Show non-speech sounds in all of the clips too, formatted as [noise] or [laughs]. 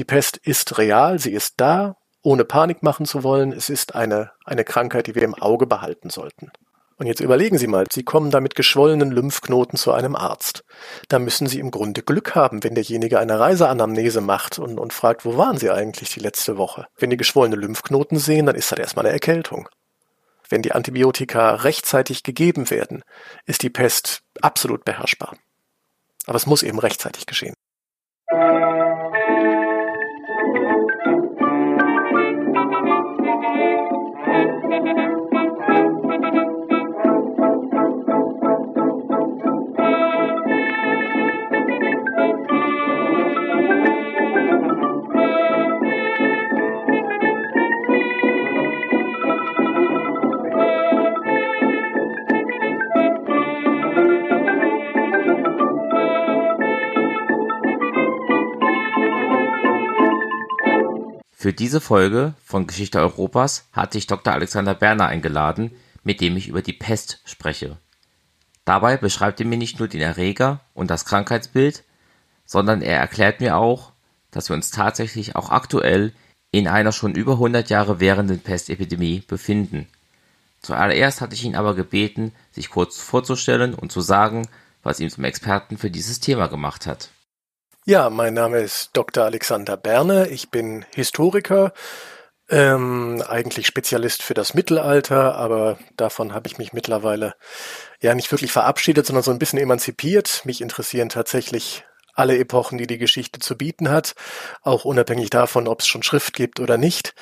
Die Pest ist real, sie ist da, ohne Panik machen zu wollen. Es ist eine, eine Krankheit, die wir im Auge behalten sollten. Und jetzt überlegen Sie mal, Sie kommen da mit geschwollenen Lymphknoten zu einem Arzt. Da müssen Sie im Grunde Glück haben, wenn derjenige eine Reiseanamnese macht und, und fragt, wo waren Sie eigentlich die letzte Woche? Wenn die geschwollene Lymphknoten sehen, dann ist das erstmal eine Erkältung. Wenn die Antibiotika rechtzeitig gegeben werden, ist die Pest absolut beherrschbar. Aber es muss eben rechtzeitig geschehen. Für diese Folge von Geschichte Europas hatte ich Dr. Alexander Berner eingeladen, mit dem ich über die Pest spreche. Dabei beschreibt er mir nicht nur den Erreger und das Krankheitsbild, sondern er erklärt mir auch, dass wir uns tatsächlich auch aktuell in einer schon über 100 Jahre währenden Pestepidemie befinden. Zuallererst hatte ich ihn aber gebeten, sich kurz vorzustellen und zu sagen, was ihn zum Experten für dieses Thema gemacht hat. Ja, mein Name ist Dr. Alexander Berne. Ich bin Historiker, ähm, eigentlich Spezialist für das Mittelalter, aber davon habe ich mich mittlerweile ja nicht wirklich verabschiedet, sondern so ein bisschen emanzipiert. Mich interessieren tatsächlich alle Epochen, die die Geschichte zu bieten hat, auch unabhängig davon, ob es schon Schrift gibt oder nicht.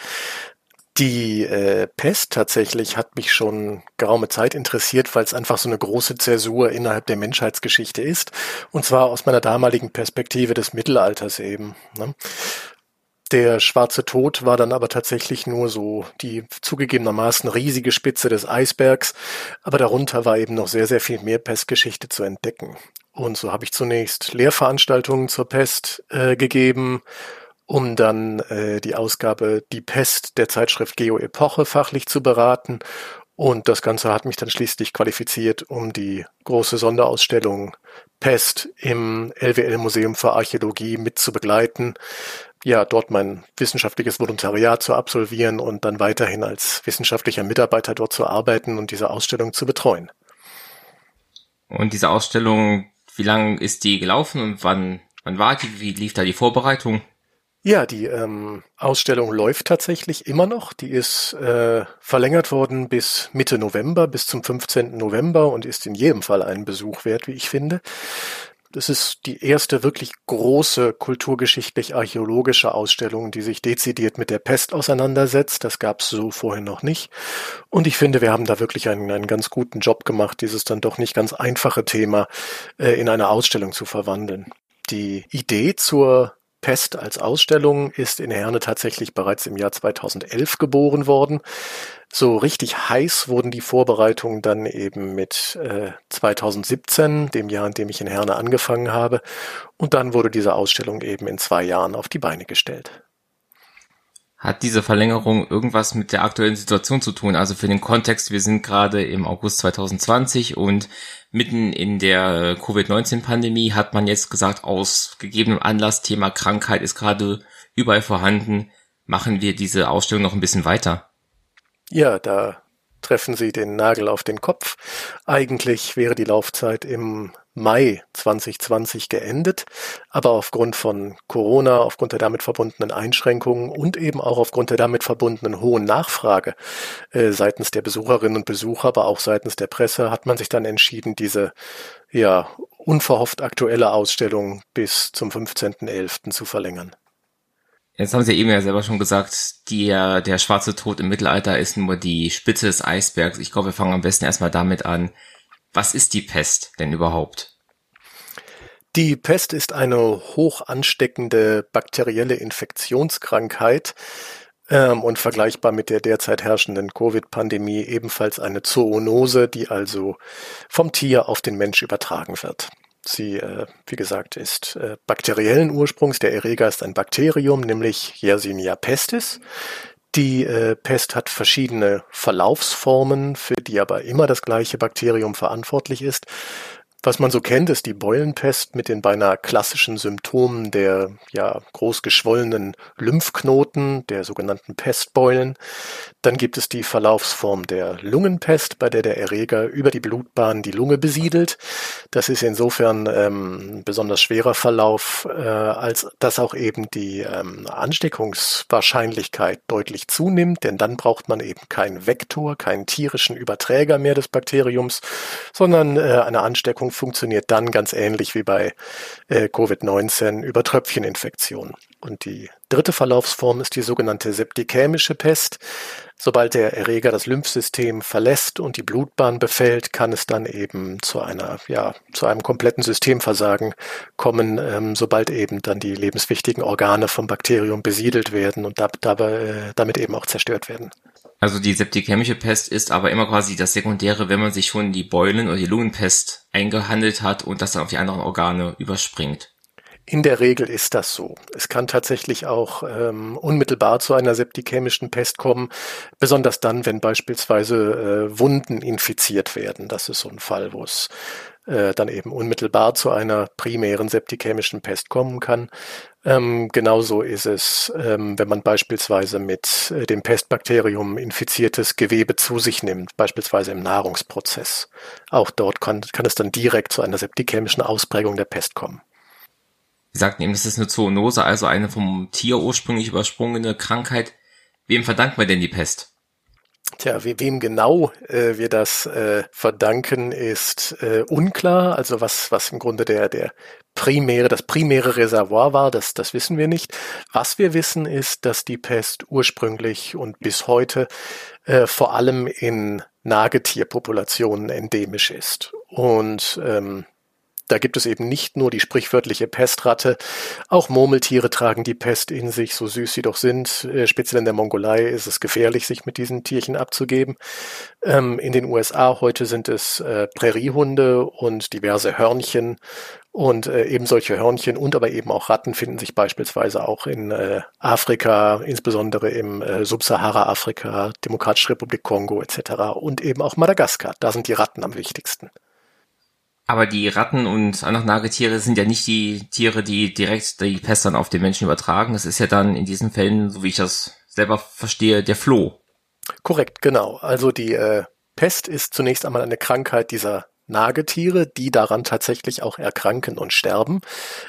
Die äh, Pest tatsächlich hat mich schon geraume Zeit interessiert, weil es einfach so eine große Zäsur innerhalb der Menschheitsgeschichte ist. Und zwar aus meiner damaligen Perspektive des Mittelalters eben. Ne? Der schwarze Tod war dann aber tatsächlich nur so die zugegebenermaßen riesige Spitze des Eisbergs, aber darunter war eben noch sehr, sehr viel mehr Pestgeschichte zu entdecken. Und so habe ich zunächst Lehrveranstaltungen zur Pest äh, gegeben um dann äh, die Ausgabe Die Pest der Zeitschrift Geo Epoche fachlich zu beraten. Und das Ganze hat mich dann schließlich qualifiziert, um die große Sonderausstellung Pest im LWL Museum für Archäologie mit zu begleiten. Ja, dort mein wissenschaftliches Volontariat zu absolvieren und dann weiterhin als wissenschaftlicher Mitarbeiter dort zu arbeiten und diese Ausstellung zu betreuen. Und diese Ausstellung, wie lange ist die gelaufen und wann, wann war die? Wie lief da die Vorbereitung? Ja, die ähm, Ausstellung läuft tatsächlich immer noch. Die ist äh, verlängert worden bis Mitte November, bis zum 15. November und ist in jedem Fall einen Besuch wert, wie ich finde. Das ist die erste wirklich große kulturgeschichtlich-archäologische Ausstellung, die sich dezidiert mit der Pest auseinandersetzt. Das gab es so vorher noch nicht. Und ich finde, wir haben da wirklich einen, einen ganz guten Job gemacht, dieses dann doch nicht ganz einfache Thema äh, in eine Ausstellung zu verwandeln. Die Idee zur Pest als Ausstellung ist in Herne tatsächlich bereits im Jahr 2011 geboren worden. So richtig heiß wurden die Vorbereitungen dann eben mit äh, 2017, dem Jahr, in dem ich in Herne angefangen habe. Und dann wurde diese Ausstellung eben in zwei Jahren auf die Beine gestellt. Hat diese Verlängerung irgendwas mit der aktuellen Situation zu tun? Also für den Kontext, wir sind gerade im August 2020 und mitten in der Covid-19-Pandemie hat man jetzt gesagt, aus gegebenem Anlass, Thema Krankheit ist gerade überall vorhanden, machen wir diese Ausstellung noch ein bisschen weiter. Ja, da treffen Sie den Nagel auf den Kopf. Eigentlich wäre die Laufzeit im Mai 2020 geendet, aber aufgrund von Corona, aufgrund der damit verbundenen Einschränkungen und eben auch aufgrund der damit verbundenen hohen Nachfrage äh, seitens der Besucherinnen und Besucher, aber auch seitens der Presse, hat man sich dann entschieden, diese ja unverhofft aktuelle Ausstellung bis zum 15.11. zu verlängern. Jetzt haben Sie eben ja selber schon gesagt, der, der schwarze Tod im Mittelalter ist nur die Spitze des Eisbergs. Ich glaube, wir fangen am besten erstmal damit an. Was ist die Pest denn überhaupt? Die Pest ist eine hoch ansteckende bakterielle Infektionskrankheit ähm, und vergleichbar mit der derzeit herrschenden Covid-Pandemie ebenfalls eine Zoonose, die also vom Tier auf den Mensch übertragen wird. Sie, äh, wie gesagt, ist äh, bakteriellen Ursprungs. Der Erreger ist ein Bakterium, nämlich Yersinia pestis. Die äh, Pest hat verschiedene Verlaufsformen, für die aber immer das gleiche Bakterium verantwortlich ist. Was man so kennt, ist die Beulenpest mit den beinahe klassischen Symptomen der ja groß geschwollenen Lymphknoten, der sogenannten Pestbeulen. Dann gibt es die Verlaufsform der Lungenpest, bei der der Erreger über die Blutbahn die Lunge besiedelt. Das ist insofern ähm, besonders schwerer Verlauf, äh, als dass auch eben die ähm, Ansteckungswahrscheinlichkeit deutlich zunimmt, denn dann braucht man eben keinen Vektor, keinen tierischen Überträger mehr des Bakteriums, sondern äh, eine Ansteckung Impfung funktioniert dann ganz ähnlich wie bei äh, Covid-19 über Tröpfcheninfektionen. Und die dritte Verlaufsform ist die sogenannte septikämische Pest. Sobald der Erreger das Lymphsystem verlässt und die Blutbahn befällt, kann es dann eben zu einer, ja, zu einem kompletten Systemversagen kommen, ähm, sobald eben dann die lebenswichtigen Organe vom Bakterium besiedelt werden und da, dabei, äh, damit eben auch zerstört werden. Also die septikämische Pest ist aber immer quasi das Sekundäre, wenn man sich schon die Beulen- oder die Lungenpest eingehandelt hat und das dann auf die anderen Organe überspringt. In der Regel ist das so. Es kann tatsächlich auch ähm, unmittelbar zu einer septikämischen Pest kommen, besonders dann, wenn beispielsweise äh, Wunden infiziert werden. Das ist so ein Fall, wo es äh, dann eben unmittelbar zu einer primären septikämischen Pest kommen kann. Ähm, genauso ist es, ähm, wenn man beispielsweise mit äh, dem Pestbakterium infiziertes Gewebe zu sich nimmt, beispielsweise im Nahrungsprozess. Auch dort kann, kann es dann direkt zu einer septikämischen Ausprägung der Pest kommen. Sie sagten eben, das ist eine Zoonose, also eine vom Tier ursprünglich übersprungene Krankheit. Wem verdankt man denn die Pest? Tja, wem genau äh, wir das äh, verdanken, ist äh, unklar. Also was, was im Grunde der, der primäre, das primäre Reservoir war, das, das wissen wir nicht. Was wir wissen ist, dass die Pest ursprünglich und bis heute äh, vor allem in Nagetierpopulationen endemisch ist. Und ähm, da gibt es eben nicht nur die sprichwörtliche Pestratte, auch Murmeltiere tragen die Pest in sich, so süß sie doch sind. Äh, speziell in der Mongolei ist es gefährlich, sich mit diesen Tierchen abzugeben. Ähm, in den USA heute sind es äh, Präriehunde und diverse Hörnchen. Und äh, eben solche Hörnchen und aber eben auch Ratten finden sich beispielsweise auch in äh, Afrika, insbesondere im äh, Subsahara-Afrika, Demokratische Republik Kongo etc. und eben auch Madagaskar. Da sind die Ratten am wichtigsten. Aber die Ratten und andere Nagetiere sind ja nicht die Tiere, die direkt die Pest dann auf den Menschen übertragen. Das ist ja dann in diesen Fällen, so wie ich das selber verstehe, der Floh. Korrekt, genau. Also die äh, Pest ist zunächst einmal eine Krankheit dieser Nagetiere, die daran tatsächlich auch erkranken und sterben,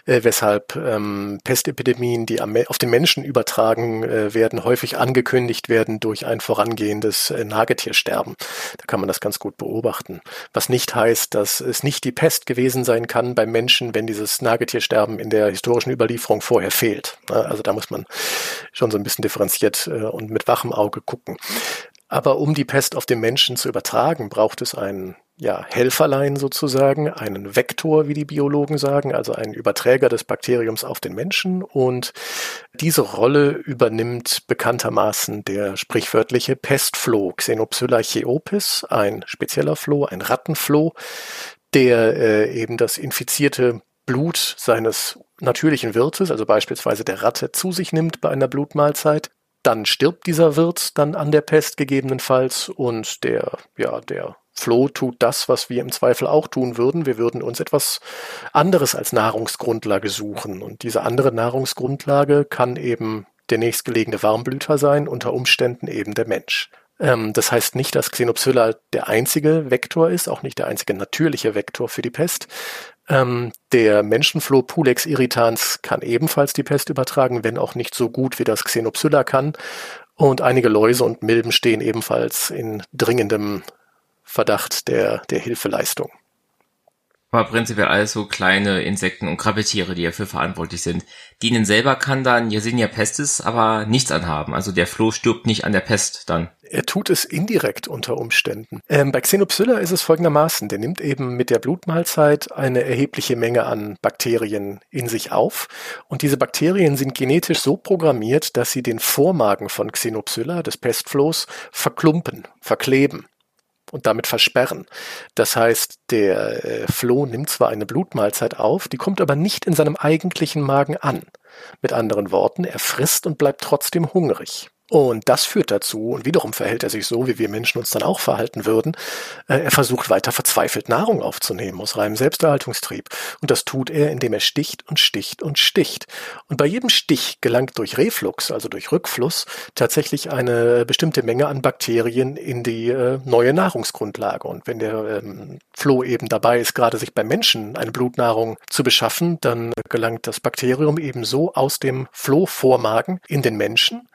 äh, weshalb ähm, Pestepidemien, die am, auf den Menschen übertragen äh, werden, häufig angekündigt werden durch ein vorangehendes äh, Nagetiersterben. Da kann man das ganz gut beobachten. Was nicht heißt, dass es nicht die Pest gewesen sein kann beim Menschen, wenn dieses Nagetiersterben in der historischen Überlieferung vorher fehlt. Also da muss man schon so ein bisschen differenziert äh, und mit wachem Auge gucken. Aber um die Pest auf den Menschen zu übertragen, braucht es einen ja, Helferlein sozusagen, einen Vektor, wie die Biologen sagen, also einen Überträger des Bakteriums auf den Menschen. Und diese Rolle übernimmt bekanntermaßen der sprichwörtliche Pestfloh, Xenopsylla cheopis, ein spezieller Floh, ein Rattenfloh, der äh, eben das infizierte Blut seines natürlichen Wirtes, also beispielsweise der Ratte, zu sich nimmt bei einer Blutmahlzeit dann stirbt dieser Wirt dann an der Pest gegebenenfalls und der, ja, der Floh tut das, was wir im Zweifel auch tun würden. Wir würden uns etwas anderes als Nahrungsgrundlage suchen. Und diese andere Nahrungsgrundlage kann eben der nächstgelegene Warmblüter sein, unter Umständen eben der Mensch. Ähm, das heißt nicht, dass Xenopsylla der einzige Vektor ist, auch nicht der einzige natürliche Vektor für die Pest. Ähm, der Menschenfloh Pulex irritans kann ebenfalls die Pest übertragen, wenn auch nicht so gut wie das Xenopsylla kann. Und einige Läuse und Milben stehen ebenfalls in dringendem Verdacht der, der Hilfeleistung. Aber prinzipiell alles so kleine Insekten und Krabbeltiere, die dafür verantwortlich sind. Dienen selber kann dann Yersinia pestis aber nichts anhaben. Also der Floh stirbt nicht an der Pest dann. Er tut es indirekt unter Umständen. Ähm, bei Xenopsylla ist es folgendermaßen. Der nimmt eben mit der Blutmahlzeit eine erhebliche Menge an Bakterien in sich auf. Und diese Bakterien sind genetisch so programmiert, dass sie den Vormagen von Xenopsylla, des Pestflohs, verklumpen, verkleben und damit versperren. Das heißt, der äh, Floh nimmt zwar eine Blutmahlzeit auf, die kommt aber nicht in seinem eigentlichen Magen an. Mit anderen Worten, er frisst und bleibt trotzdem hungrig. Und das führt dazu, und wiederum verhält er sich so, wie wir Menschen uns dann auch verhalten würden, äh, er versucht weiter verzweifelt Nahrung aufzunehmen aus reinem Selbsterhaltungstrieb. Und das tut er, indem er sticht und sticht und sticht. Und bei jedem Stich gelangt durch Reflux, also durch Rückfluss, tatsächlich eine bestimmte Menge an Bakterien in die äh, neue Nahrungsgrundlage. Und wenn der ähm, Floh eben dabei ist, gerade sich beim Menschen eine Blutnahrung zu beschaffen, dann gelangt das Bakterium ebenso aus dem Flohvormagen in den Menschen,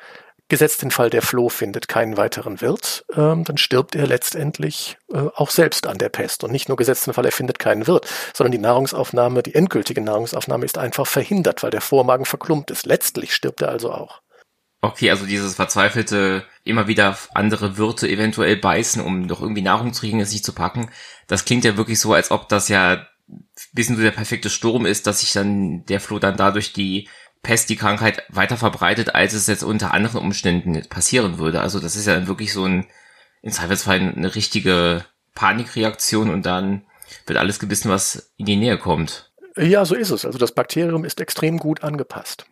Gesetzt den Fall, der Floh findet keinen weiteren Wirt, ähm, dann stirbt er letztendlich äh, auch selbst an der Pest. Und nicht nur gesetzt den Fall, er findet keinen Wirt, sondern die Nahrungsaufnahme, die endgültige Nahrungsaufnahme ist einfach verhindert, weil der Vormagen verklumpt ist. Letztlich stirbt er also auch. Okay, also dieses verzweifelte, immer wieder andere Wirte eventuell beißen, um doch irgendwie Nahrung zu kriegen, es nicht zu packen. Das klingt ja wirklich so, als ob das ja wissen so der perfekte Sturm ist, dass sich dann der Floh dann dadurch die Pest die Krankheit weiter verbreitet, als es jetzt unter anderen Umständen passieren würde. Also das ist ja dann wirklich so ein, in Zweifelsfall eine richtige Panikreaktion und dann wird alles gebissen, was in die Nähe kommt. Ja, so ist es. Also das Bakterium ist extrem gut angepasst.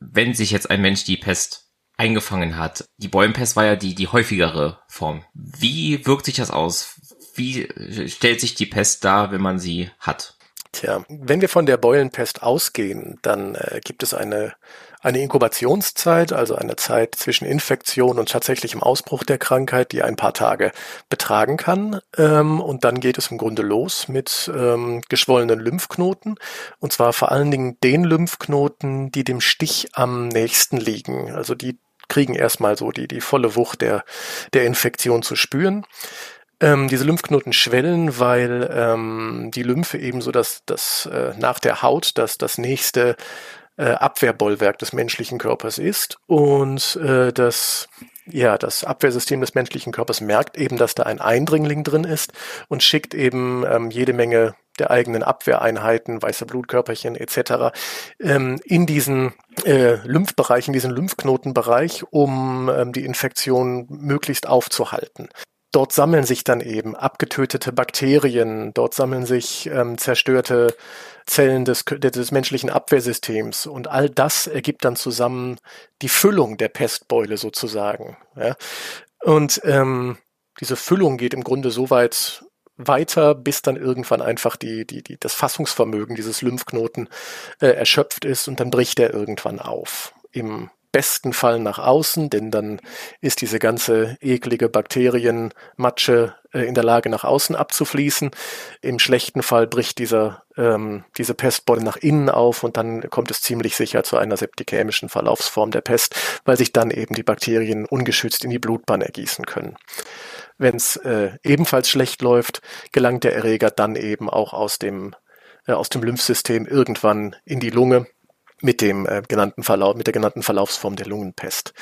Wenn sich jetzt ein Mensch die Pest eingefangen hat, die Bäumenpest war ja die, die häufigere Form. Wie wirkt sich das aus? Wie stellt sich die Pest dar, wenn man sie hat? Tja, wenn wir von der Beulenpest ausgehen, dann äh, gibt es eine, eine Inkubationszeit, also eine Zeit zwischen Infektion und tatsächlichem Ausbruch der Krankheit, die ein paar Tage betragen kann. Ähm, und dann geht es im Grunde los mit ähm, geschwollenen Lymphknoten. Und zwar vor allen Dingen den Lymphknoten, die dem Stich am nächsten liegen. Also die kriegen erstmal so die, die volle Wucht der, der Infektion zu spüren. Ähm, diese Lymphknoten schwellen, weil ähm, die Lymphe eben so das, das äh, nach der Haut das, das nächste äh, Abwehrbollwerk des menschlichen Körpers ist und äh, das ja, das Abwehrsystem des menschlichen Körpers merkt eben, dass da ein Eindringling drin ist und schickt eben ähm, jede Menge der eigenen Abwehreinheiten, weiße Blutkörperchen etc. Ähm, in diesen äh, Lymphbereich, in diesen Lymphknotenbereich, um ähm, die Infektion möglichst aufzuhalten. Dort sammeln sich dann eben abgetötete Bakterien, dort sammeln sich ähm, zerstörte Zellen des, des menschlichen Abwehrsystems und all das ergibt dann zusammen die Füllung der Pestbeule sozusagen. Ja? Und ähm, diese Füllung geht im Grunde so weit weiter, bis dann irgendwann einfach die, die, die, das Fassungsvermögen dieses Lymphknoten äh, erschöpft ist und dann bricht er irgendwann auf. Im besten Fall nach außen, denn dann ist diese ganze eklige Bakterienmatsche äh, in der Lage, nach außen abzufließen. Im schlechten Fall bricht dieser, ähm, diese Pestbeule nach innen auf und dann kommt es ziemlich sicher zu einer septikämischen Verlaufsform der Pest, weil sich dann eben die Bakterien ungeschützt in die Blutbahn ergießen können. Wenn es äh, ebenfalls schlecht läuft, gelangt der Erreger dann eben auch aus dem, äh, aus dem Lymphsystem irgendwann in die Lunge mit dem äh, genannten Verlauf, mit der genannten Verlaufsform der Lungenpest.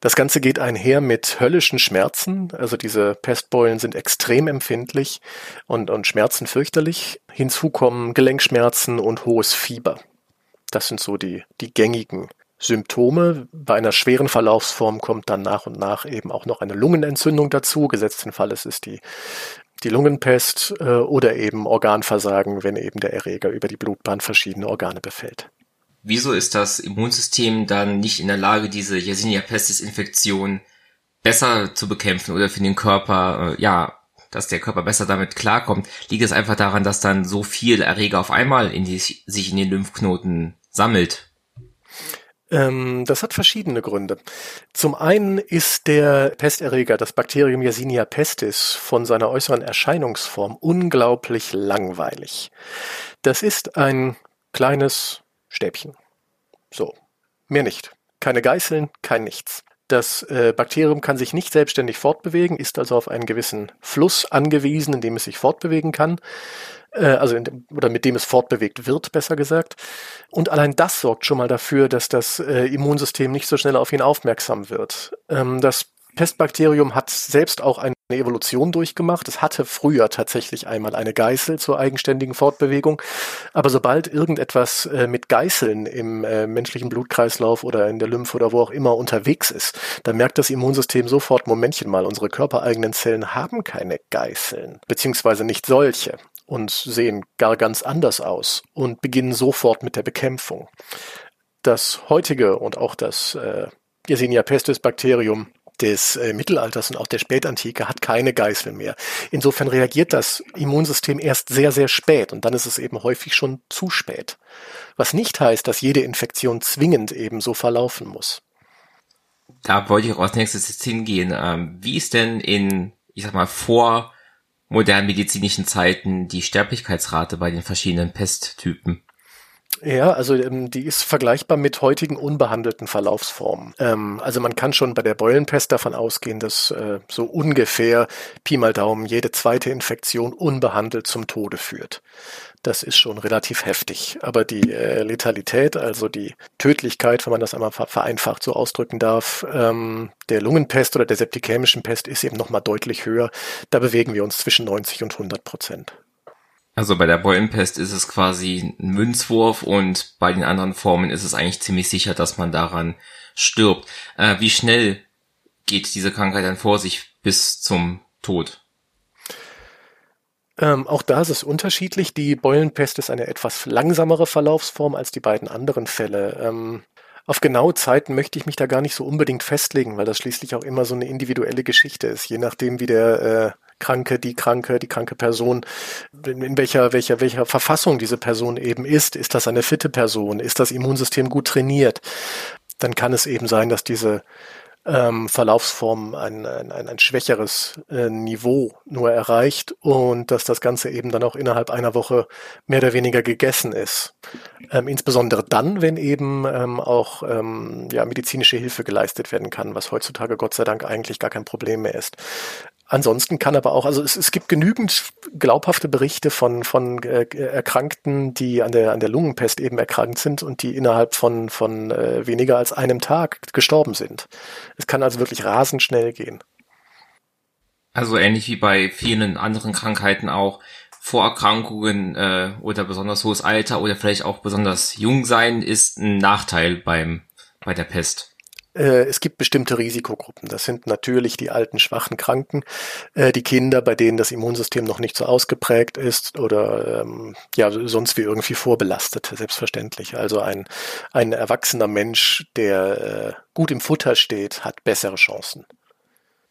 Das Ganze geht einher mit höllischen Schmerzen. Also diese Pestbeulen sind extrem empfindlich und, und Schmerzen fürchterlich. Hinzu kommen Gelenkschmerzen und hohes Fieber. Das sind so die, die gängigen Symptome. Bei einer schweren Verlaufsform kommt dann nach und nach eben auch noch eine Lungenentzündung dazu. Gesetzt den Fall, es ist die die Lungenpest äh, oder eben Organversagen, wenn eben der Erreger über die Blutbahn verschiedene Organe befällt wieso ist das Immunsystem dann nicht in der Lage, diese Yersinia pestis Infektion besser zu bekämpfen oder für den Körper, äh, ja, dass der Körper besser damit klarkommt? Liegt es einfach daran, dass dann so viel Erreger auf einmal in die, sich in den Lymphknoten sammelt? Ähm, das hat verschiedene Gründe. Zum einen ist der Pesterreger, das Bakterium Yersinia pestis, von seiner äußeren Erscheinungsform unglaublich langweilig. Das ist ein kleines Stäbchen. So, mehr nicht. Keine Geißeln, kein nichts. Das äh, Bakterium kann sich nicht selbstständig fortbewegen, ist also auf einen gewissen Fluss angewiesen, in dem es sich fortbewegen kann, äh, also dem, oder mit dem es fortbewegt wird, besser gesagt. Und allein das sorgt schon mal dafür, dass das äh, Immunsystem nicht so schnell auf ihn aufmerksam wird. Ähm, das Pestbakterium hat selbst auch eine Evolution durchgemacht. Es hatte früher tatsächlich einmal eine Geißel zur eigenständigen Fortbewegung. Aber sobald irgendetwas äh, mit Geißeln im äh, menschlichen Blutkreislauf oder in der Lymphe oder wo auch immer unterwegs ist, dann merkt das Immunsystem sofort, Momentchen mal, unsere körpereigenen Zellen haben keine Geißeln, beziehungsweise nicht solche und sehen gar ganz anders aus und beginnen sofort mit der Bekämpfung. Das heutige und auch das äh, Yersinia pestis Bakterium des äh, Mittelalters und auch der Spätantike hat keine Geißel mehr. Insofern reagiert das Immunsystem erst sehr, sehr spät und dann ist es eben häufig schon zu spät. Was nicht heißt, dass jede Infektion zwingend eben so verlaufen muss. Da wollte ich auch als nächstes jetzt hingehen. Ähm, wie ist denn in, ich sag mal, vor modernen medizinischen Zeiten die Sterblichkeitsrate bei den verschiedenen Pesttypen? Ja, also ähm, die ist vergleichbar mit heutigen unbehandelten Verlaufsformen. Ähm, also man kann schon bei der Beulenpest davon ausgehen, dass äh, so ungefähr Pi mal Daumen jede zweite Infektion unbehandelt zum Tode führt. Das ist schon relativ heftig. Aber die äh, Letalität, also die Tödlichkeit, wenn man das einmal vereinfacht so ausdrücken darf, ähm, der Lungenpest oder der septikämischen Pest ist eben nochmal deutlich höher. Da bewegen wir uns zwischen 90 und 100 Prozent. Also bei der Beulenpest ist es quasi ein Münzwurf und bei den anderen Formen ist es eigentlich ziemlich sicher, dass man daran stirbt. Äh, wie schnell geht diese Krankheit dann vor sich bis zum Tod? Ähm, auch da ist es unterschiedlich. Die Beulenpest ist eine etwas langsamere Verlaufsform als die beiden anderen Fälle. Ähm, auf genaue Zeiten möchte ich mich da gar nicht so unbedingt festlegen, weil das schließlich auch immer so eine individuelle Geschichte ist, je nachdem, wie der äh, Kranke, die Kranke, die kranke Person, in welcher, welcher, welcher Verfassung diese Person eben ist. Ist das eine fitte Person? Ist das Immunsystem gut trainiert? Dann kann es eben sein, dass diese ähm, Verlaufsform ein, ein, ein, ein schwächeres äh, Niveau nur erreicht und dass das Ganze eben dann auch innerhalb einer Woche mehr oder weniger gegessen ist. Ähm, insbesondere dann, wenn eben ähm, auch ähm, ja, medizinische Hilfe geleistet werden kann, was heutzutage Gott sei Dank eigentlich gar kein Problem mehr ist. Ansonsten kann aber auch, also es, es gibt genügend glaubhafte Berichte von, von äh, Erkrankten, die an der, an der Lungenpest eben erkrankt sind und die innerhalb von, von äh, weniger als einem Tag gestorben sind. Es kann also wirklich rasend schnell gehen. Also ähnlich wie bei vielen anderen Krankheiten auch. Vorerkrankungen äh, oder besonders hohes Alter oder vielleicht auch besonders jung sein ist ein Nachteil beim bei der Pest. Äh, es gibt bestimmte Risikogruppen. Das sind natürlich die alten, schwachen Kranken, äh, die Kinder, bei denen das Immunsystem noch nicht so ausgeprägt ist oder ähm, ja sonst wie irgendwie vorbelastet, selbstverständlich. Also ein, ein erwachsener Mensch, der äh, gut im Futter steht, hat bessere Chancen.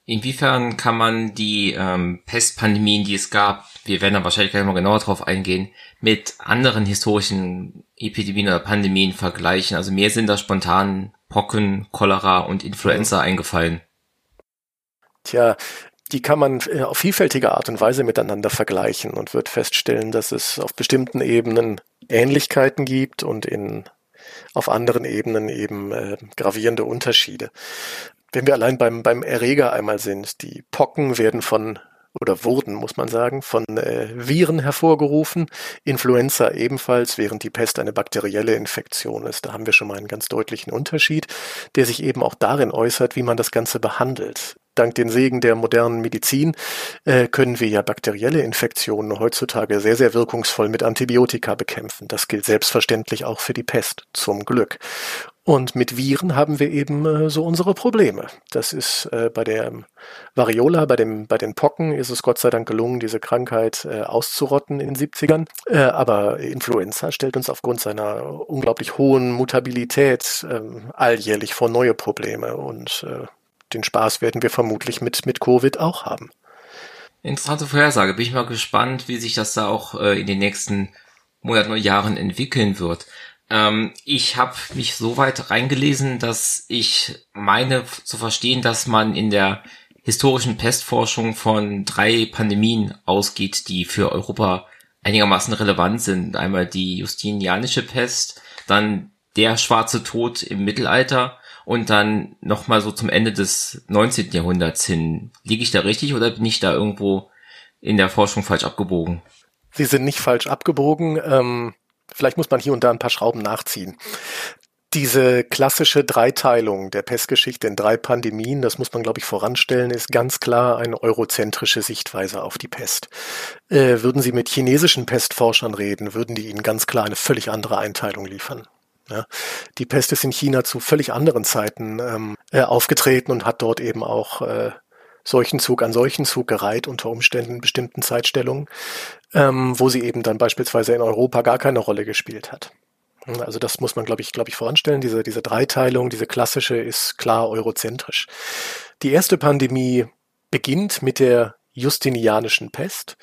Inwiefern kann man die ähm, Pestpandemien, die es gab, wir werden da wahrscheinlich gleich mal genauer drauf eingehen, mit anderen historischen Epidemien oder Pandemien vergleichen? Also mir sind da spontan Pocken, Cholera und Influenza mhm. eingefallen. Tja, die kann man äh, auf vielfältige Art und Weise miteinander vergleichen und wird feststellen, dass es auf bestimmten Ebenen Ähnlichkeiten gibt und in auf anderen Ebenen eben äh, gravierende Unterschiede. Wenn wir allein beim, beim Erreger einmal sind, die Pocken werden von oder wurden, muss man sagen, von äh, Viren hervorgerufen. Influenza ebenfalls, während die Pest eine bakterielle Infektion ist. Da haben wir schon mal einen ganz deutlichen Unterschied, der sich eben auch darin äußert, wie man das Ganze behandelt. Dank den Segen der modernen Medizin äh, können wir ja bakterielle Infektionen heutzutage sehr, sehr wirkungsvoll mit Antibiotika bekämpfen. Das gilt selbstverständlich auch für die Pest, zum Glück. Und mit Viren haben wir eben äh, so unsere Probleme. Das ist äh, bei der Variola, bei, dem, bei den Pocken ist es Gott sei Dank gelungen, diese Krankheit äh, auszurotten in den 70ern. Äh, aber Influenza stellt uns aufgrund seiner unglaublich hohen Mutabilität ähm, alljährlich vor neue Probleme. Und äh, den Spaß werden wir vermutlich mit, mit Covid auch haben. Interessante Vorhersage. Bin ich mal gespannt, wie sich das da auch äh, in den nächsten Monaten und Jahren entwickeln wird. Ähm, ich habe mich so weit reingelesen, dass ich meine zu verstehen, dass man in der historischen Pestforschung von drei Pandemien ausgeht, die für Europa einigermaßen relevant sind. Einmal die Justinianische Pest, dann der schwarze Tod im Mittelalter und dann nochmal so zum Ende des 19. Jahrhunderts hin. Liege ich da richtig oder bin ich da irgendwo in der Forschung falsch abgebogen? Sie sind nicht falsch abgebogen. Ähm, Vielleicht muss man hier und da ein paar Schrauben nachziehen. Diese klassische Dreiteilung der Pestgeschichte in drei Pandemien, das muss man, glaube ich, voranstellen, ist ganz klar eine eurozentrische Sichtweise auf die Pest. Äh, würden Sie mit chinesischen Pestforschern reden, würden die Ihnen ganz klar eine völlig andere Einteilung liefern. Ja, die Pest ist in China zu völlig anderen Zeiten ähm, äh, aufgetreten und hat dort eben auch äh, solchen Zug an solchen Zug gereiht, unter Umständen in bestimmten Zeitstellungen, ähm, wo sie eben dann beispielsweise in Europa gar keine Rolle gespielt hat. Also das muss man, glaube ich, glaube ich, voranstellen. Diese, diese Dreiteilung, diese klassische ist klar eurozentrisch. Die erste Pandemie beginnt mit der Justinianischen Pest.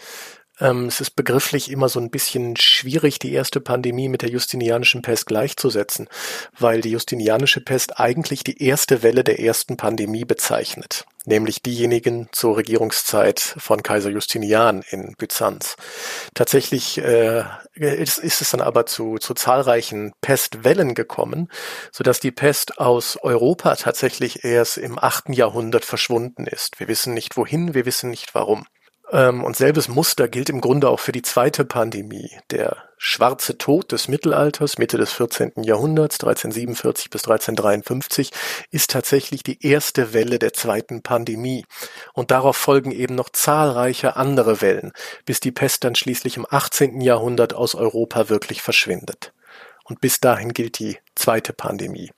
Ähm, es ist begrifflich immer so ein bisschen schwierig, die erste Pandemie mit der Justinianischen Pest gleichzusetzen, weil die Justinianische Pest eigentlich die erste Welle der ersten Pandemie bezeichnet, nämlich diejenigen zur Regierungszeit von Kaiser Justinian in Byzanz. Tatsächlich äh, ist, ist es dann aber zu, zu zahlreichen Pestwellen gekommen, sodass die Pest aus Europa tatsächlich erst im achten Jahrhundert verschwunden ist. Wir wissen nicht wohin, wir wissen nicht warum. Ähm, und selbes Muster gilt im Grunde auch für die zweite Pandemie. Der schwarze Tod des Mittelalters, Mitte des 14. Jahrhunderts, 1347 bis 1353, ist tatsächlich die erste Welle der zweiten Pandemie. Und darauf folgen eben noch zahlreiche andere Wellen, bis die Pest dann schließlich im 18. Jahrhundert aus Europa wirklich verschwindet. Und bis dahin gilt die zweite Pandemie.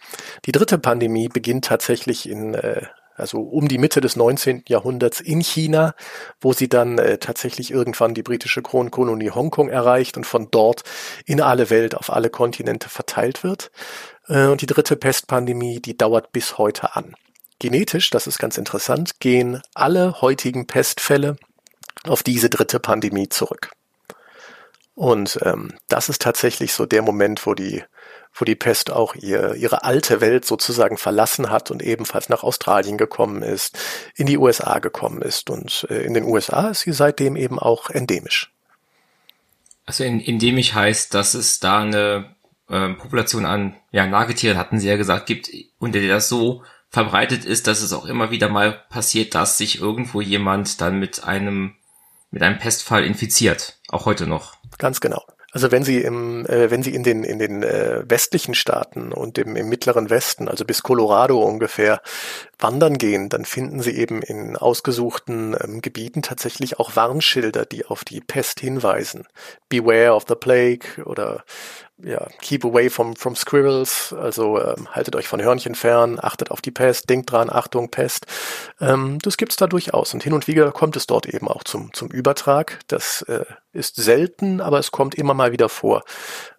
Die dritte Pandemie beginnt tatsächlich in äh, also um die Mitte des 19. Jahrhunderts in China, wo sie dann äh, tatsächlich irgendwann die britische Kronkolonie Hongkong erreicht und von dort in alle Welt, auf alle Kontinente verteilt wird. Äh, und die dritte Pestpandemie, die dauert bis heute an. Genetisch, das ist ganz interessant, gehen alle heutigen Pestfälle auf diese dritte Pandemie zurück. Und ähm, das ist tatsächlich so der Moment, wo die wo die Pest auch ihr, ihre alte Welt sozusagen verlassen hat und ebenfalls nach Australien gekommen ist, in die USA gekommen ist. Und äh, in den USA ist sie seitdem eben auch endemisch. Also in, endemisch heißt, dass es da eine äh, Population an ja, Nagetieren, hatten Sie ja gesagt, gibt, unter der das so verbreitet ist, dass es auch immer wieder mal passiert, dass sich irgendwo jemand dann mit einem mit einem Pestfall infiziert, auch heute noch. Ganz genau. Also wenn Sie im, äh, wenn Sie in den in den äh, westlichen Staaten und im, im mittleren Westen, also bis Colorado ungefähr, wandern gehen, dann finden Sie eben in ausgesuchten ähm, Gebieten tatsächlich auch Warnschilder, die auf die Pest hinweisen. Beware of the plague oder ja, keep away from, from squirrels, also ähm, haltet euch von Hörnchen fern, achtet auf die Pest, denkt dran, Achtung, Pest. Ähm, das gibt's da durchaus und hin und wieder kommt es dort eben auch zum, zum Übertrag. Das äh, ist selten, aber es kommt immer mal wieder vor.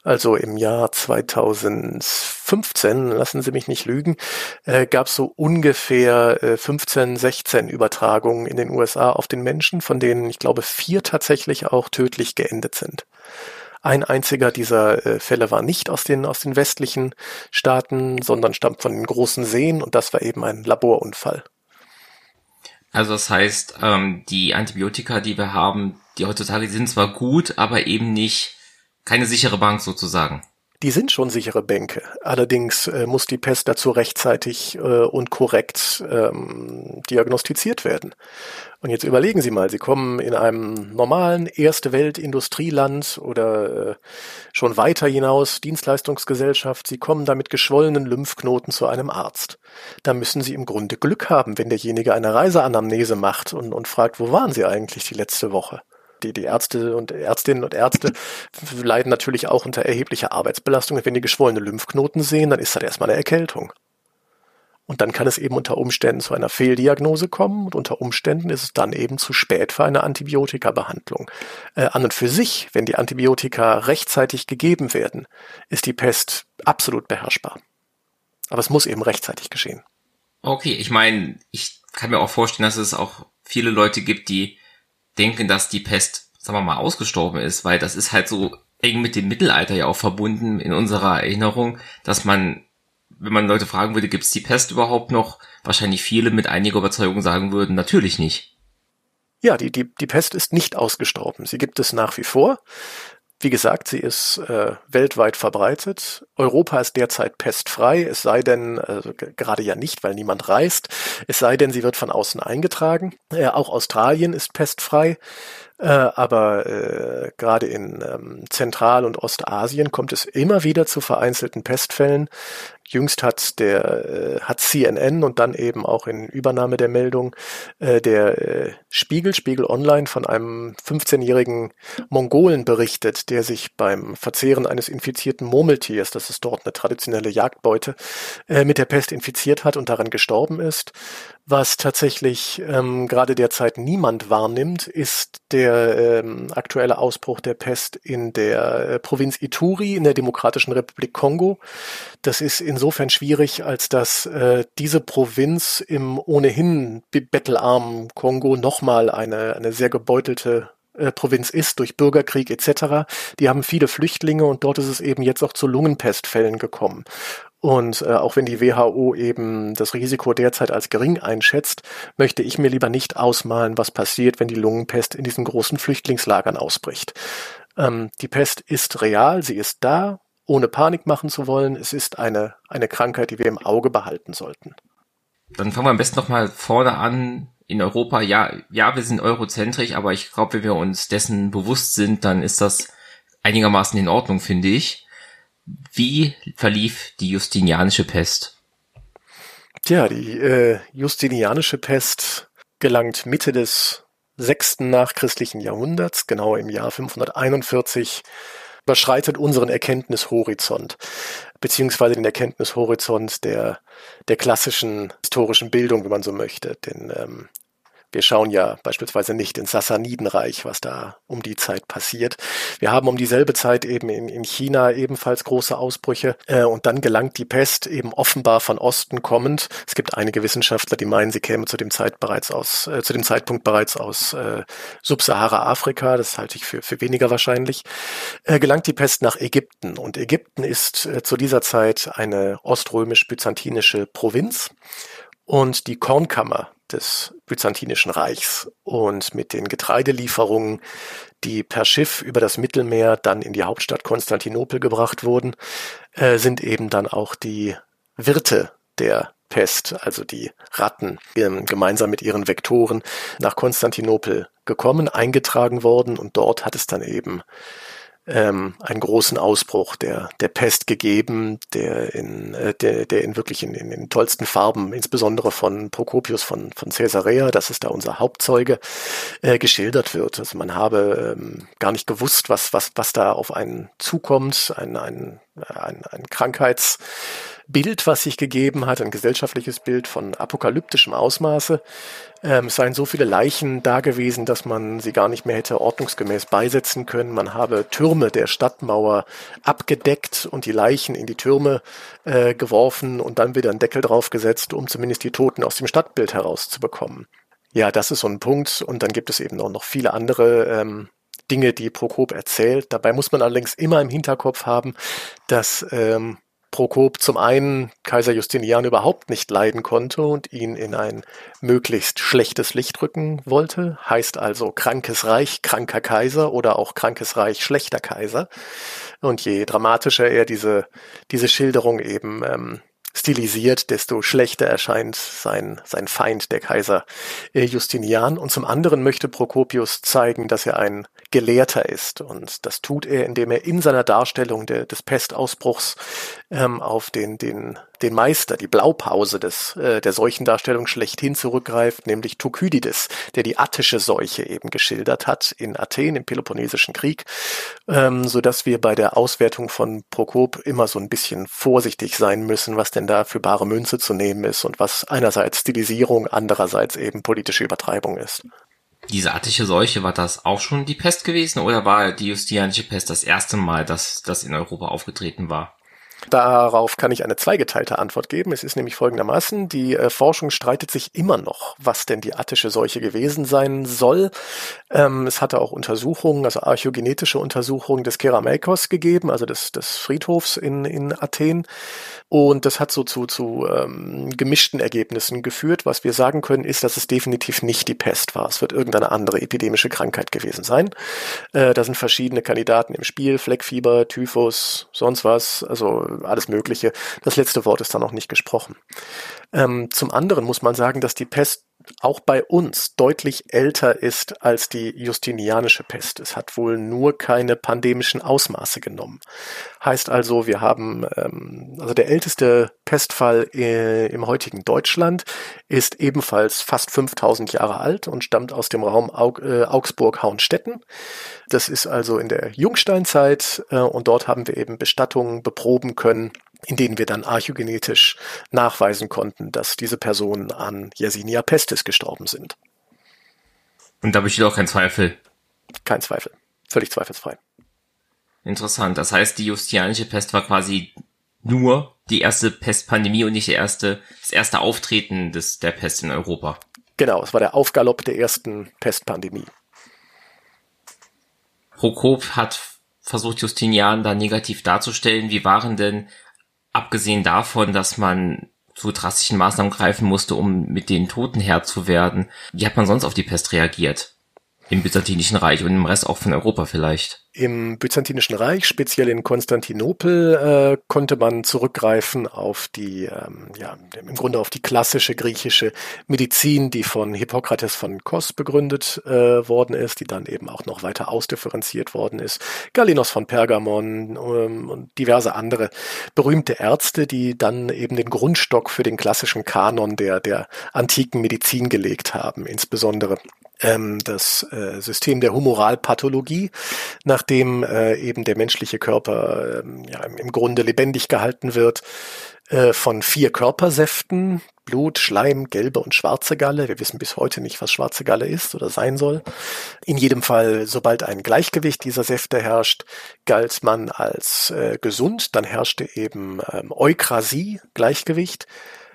Also im Jahr 2015, lassen Sie mich nicht lügen, äh, gab's so ungefähr äh, 15, 16 Übertragungen in den USA auf den Menschen, von denen ich glaube vier tatsächlich auch tödlich geendet sind. Ein einziger dieser äh, Fälle war nicht aus den, aus den westlichen Staaten, sondern stammt von den großen Seen und das war eben ein Laborunfall. Also das heißt, ähm, die Antibiotika, die wir haben, die heutzutage sind zwar gut, aber eben nicht keine sichere Bank sozusagen. Die sind schon sichere Bänke. Allerdings äh, muss die Pest dazu rechtzeitig äh, und korrekt ähm, diagnostiziert werden. Und jetzt überlegen Sie mal, Sie kommen in einem normalen Erste Welt Industrieland oder äh, schon weiter hinaus Dienstleistungsgesellschaft. Sie kommen da mit geschwollenen Lymphknoten zu einem Arzt. Da müssen Sie im Grunde Glück haben, wenn derjenige eine Reiseanamnese macht und, und fragt, wo waren Sie eigentlich die letzte Woche? Die, die Ärzte und Ärztinnen und Ärzte [laughs] leiden natürlich auch unter erheblicher Arbeitsbelastung. wenn die geschwollene Lymphknoten sehen, dann ist das erstmal eine Erkältung. Und dann kann es eben unter Umständen zu einer Fehldiagnose kommen und unter Umständen ist es dann eben zu spät für eine Antibiotikabehandlung. Äh, an und für sich, wenn die Antibiotika rechtzeitig gegeben werden, ist die Pest absolut beherrschbar. Aber es muss eben rechtzeitig geschehen. Okay, ich meine, ich kann mir auch vorstellen, dass es auch viele Leute gibt, die denken, dass die Pest, sagen wir mal, ausgestorben ist, weil das ist halt so eng mit dem Mittelalter ja auch verbunden in unserer Erinnerung, dass man, wenn man Leute fragen würde, gibt es die Pest überhaupt noch, wahrscheinlich viele mit einiger Überzeugung sagen würden, natürlich nicht. Ja, die, die, die Pest ist nicht ausgestorben. Sie gibt es nach wie vor. Wie gesagt, sie ist äh, weltweit verbreitet. Europa ist derzeit pestfrei, es sei denn, äh, gerade ja nicht, weil niemand reist, es sei denn, sie wird von außen eingetragen. Äh, auch Australien ist pestfrei, äh, aber äh, gerade in ähm, Zentral- und Ostasien kommt es immer wieder zu vereinzelten Pestfällen. Jüngst hat der äh, hat CNN und dann eben auch in Übernahme der Meldung äh, der äh, Spiegel, Spiegel Online von einem 15-jährigen Mongolen berichtet, der sich beim Verzehren eines infizierten Murmeltiers, das ist dort eine traditionelle Jagdbeute, äh, mit der Pest infiziert hat und daran gestorben ist. Was tatsächlich ähm, gerade derzeit niemand wahrnimmt, ist der ähm, aktuelle Ausbruch der Pest in der äh, Provinz Ituri in der Demokratischen Republik Kongo. Das ist insofern schwierig, als dass äh, diese Provinz im ohnehin bettelarmen Kongo nochmal eine, eine sehr gebeutelte äh, Provinz ist durch Bürgerkrieg etc. Die haben viele Flüchtlinge und dort ist es eben jetzt auch zu Lungenpestfällen gekommen. Und äh, auch wenn die WHO eben das Risiko derzeit als gering einschätzt, möchte ich mir lieber nicht ausmalen, was passiert, wenn die Lungenpest in diesen großen Flüchtlingslagern ausbricht. Ähm, die Pest ist real, sie ist da, ohne Panik machen zu wollen. Es ist eine, eine Krankheit, die wir im Auge behalten sollten. Dann fangen wir am besten nochmal vorne an. In Europa, ja, ja, wir sind eurozentrisch, aber ich glaube, wenn wir uns dessen bewusst sind, dann ist das einigermaßen in Ordnung, finde ich. Wie verlief die Justinianische Pest? Tja, die äh, Justinianische Pest gelangt Mitte des sechsten nachchristlichen Jahrhunderts, genau im Jahr 541, überschreitet unseren Erkenntnishorizont, beziehungsweise den Erkenntnishorizont der, der klassischen historischen Bildung, wenn man so möchte. Denn ähm, wir schauen ja beispielsweise nicht ins Sassanidenreich, was da um die Zeit passiert. Wir haben um dieselbe Zeit eben in, in China ebenfalls große Ausbrüche äh, und dann gelangt die Pest eben offenbar von Osten kommend. Es gibt einige Wissenschaftler, die meinen, sie käme zu dem Zeit bereits aus, äh, zu dem Zeitpunkt bereits aus äh, Subsahara-Afrika. Das halte ich für, für weniger wahrscheinlich. Äh, gelangt die Pest nach Ägypten und Ägypten ist äh, zu dieser Zeit eine oströmisch-byzantinische Provinz und die Kornkammer des Byzantinischen Reichs. Und mit den Getreidelieferungen, die per Schiff über das Mittelmeer dann in die Hauptstadt Konstantinopel gebracht wurden, äh, sind eben dann auch die Wirte der Pest, also die Ratten, ähm, gemeinsam mit ihren Vektoren nach Konstantinopel gekommen, eingetragen worden und dort hat es dann eben ähm, einen großen Ausbruch der, der Pest gegeben, der in, äh, der, der in wirklich in, in den tollsten Farben, insbesondere von Prokopius von, von Caesarea, das ist da unser Hauptzeuge, äh, geschildert wird. Also man habe ähm, gar nicht gewusst, was, was, was da auf einen zukommt, ein, ein, ein, ein Krankheits Bild, was sich gegeben hat, ein gesellschaftliches Bild von apokalyptischem Ausmaße. Ähm, es seien so viele Leichen da gewesen, dass man sie gar nicht mehr hätte ordnungsgemäß beisetzen können. Man habe Türme der Stadtmauer abgedeckt und die Leichen in die Türme äh, geworfen und dann wieder einen Deckel draufgesetzt, um zumindest die Toten aus dem Stadtbild herauszubekommen. Ja, das ist so ein Punkt. Und dann gibt es eben auch noch viele andere ähm, Dinge, die Prokop erzählt. Dabei muss man allerdings immer im Hinterkopf haben, dass ähm, Prokop zum einen Kaiser Justinian überhaupt nicht leiden konnte und ihn in ein möglichst schlechtes Licht rücken wollte, heißt also krankes Reich, kranker Kaiser oder auch krankes Reich, schlechter Kaiser. Und je dramatischer er diese, diese Schilderung eben ähm, stilisiert, desto schlechter erscheint sein, sein Feind, der Kaiser äh, Justinian. Und zum anderen möchte Prokopius zeigen, dass er ein Gelehrter ist. Und das tut er, indem er in seiner Darstellung der, des Pestausbruchs ähm, auf den, den den Meister, die Blaupause des, äh, der Seuchendarstellung schlechthin zurückgreift, nämlich Thukydides, der die attische Seuche eben geschildert hat in Athen im Peloponnesischen Krieg, ähm, so dass wir bei der Auswertung von Prokop immer so ein bisschen vorsichtig sein müssen, was denn da für bare Münze zu nehmen ist und was einerseits Stilisierung, andererseits eben politische Übertreibung ist. Diese attische Seuche, war das auch schon die Pest gewesen oder war die Justianische Pest das erste Mal, dass das in Europa aufgetreten war? Darauf kann ich eine zweigeteilte Antwort geben. Es ist nämlich folgendermaßen, die äh, Forschung streitet sich immer noch, was denn die attische Seuche gewesen sein soll. Ähm, es hatte auch Untersuchungen, also archäogenetische Untersuchungen des Kerameikos gegeben, also des, des Friedhofs in, in Athen. Und das hat so zu, zu ähm, gemischten Ergebnissen geführt. Was wir sagen können, ist, dass es definitiv nicht die Pest war. Es wird irgendeine andere epidemische Krankheit gewesen sein. Äh, da sind verschiedene Kandidaten im Spiel, Fleckfieber, Typhus, sonst was, also alles Mögliche. Das letzte Wort ist da noch nicht gesprochen. Ähm, zum anderen muss man sagen, dass die Pest auch bei uns deutlich älter ist als die justinianische Pest. Es hat wohl nur keine pandemischen Ausmaße genommen. Heißt also, wir haben, ähm, also der älteste Pestfall äh, im heutigen Deutschland ist ebenfalls fast 5000 Jahre alt und stammt aus dem Raum Aug äh, Augsburg-Hauenstetten. Das ist also in der Jungsteinzeit äh, und dort haben wir eben Bestattungen beproben können in denen wir dann archogenetisch nachweisen konnten, dass diese Personen an Yersinia pestis gestorben sind. Und da besteht auch kein Zweifel. Kein Zweifel. Völlig zweifelsfrei. Interessant. Das heißt, die justianische Pest war quasi nur die erste Pestpandemie und nicht der erste, das erste Auftreten des, der Pest in Europa. Genau, es war der Aufgalopp der ersten Pestpandemie. Prokop hat versucht, Justinian da negativ darzustellen. Wie waren denn abgesehen davon, dass man zu drastischen Maßnahmen greifen musste, um mit den Toten Herr zu werden, wie hat man sonst auf die Pest reagiert? Im Byzantinischen Reich und im Rest auch von Europa vielleicht? Im Byzantinischen Reich, speziell in Konstantinopel, äh, konnte man zurückgreifen auf die, ähm, ja, im Grunde auf die klassische griechische Medizin, die von Hippokrates von Kos begründet äh, worden ist, die dann eben auch noch weiter ausdifferenziert worden ist. Galinos von Pergamon ähm, und diverse andere berühmte Ärzte, die dann eben den Grundstock für den klassischen Kanon der, der antiken Medizin gelegt haben, insbesondere ähm, das äh, System der Humoralpathologie, nachdem äh, eben der menschliche Körper äh, ja, im Grunde lebendig gehalten wird äh, von vier Körpersäften, Blut, Schleim, gelbe und schwarze Galle. Wir wissen bis heute nicht, was schwarze Galle ist oder sein soll. In jedem Fall, sobald ein Gleichgewicht dieser Säfte herrscht, galt man als äh, gesund. Dann herrschte eben ähm, Eukrasie, Gleichgewicht.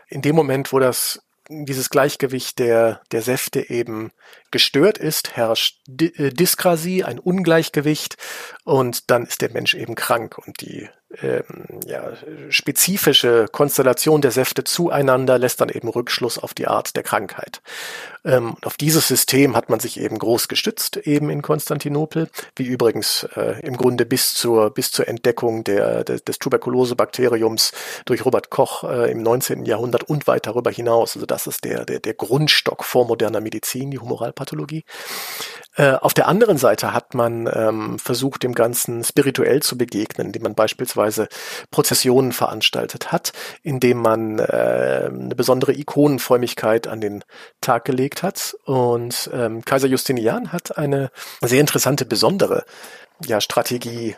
In dem Moment, wo das dieses Gleichgewicht der, der Säfte eben gestört ist, herrscht äh, Dyskrasie, ein Ungleichgewicht und dann ist der Mensch eben krank und die ähm, ja, spezifische Konstellation der Säfte zueinander lässt dann eben Rückschluss auf die Art der Krankheit. Ähm, auf dieses System hat man sich eben groß gestützt, eben in Konstantinopel, wie übrigens äh, im Grunde bis zur, bis zur Entdeckung der, des, des Tuberkulosebakteriums durch Robert Koch äh, im 19. Jahrhundert und weit darüber hinaus. Also das ist der, der, der Grundstock vormoderner Medizin, die Humoralpathologie. Äh, auf der anderen Seite hat man ähm, versucht, dem Ganzen spirituell zu begegnen, indem man beispielsweise Prozessionen veranstaltet hat, indem man äh, eine besondere Ikonenfrömmigkeit an den Tag gelegt hat. Und ähm, Kaiser Justinian hat eine sehr interessante, besondere ja, Strategie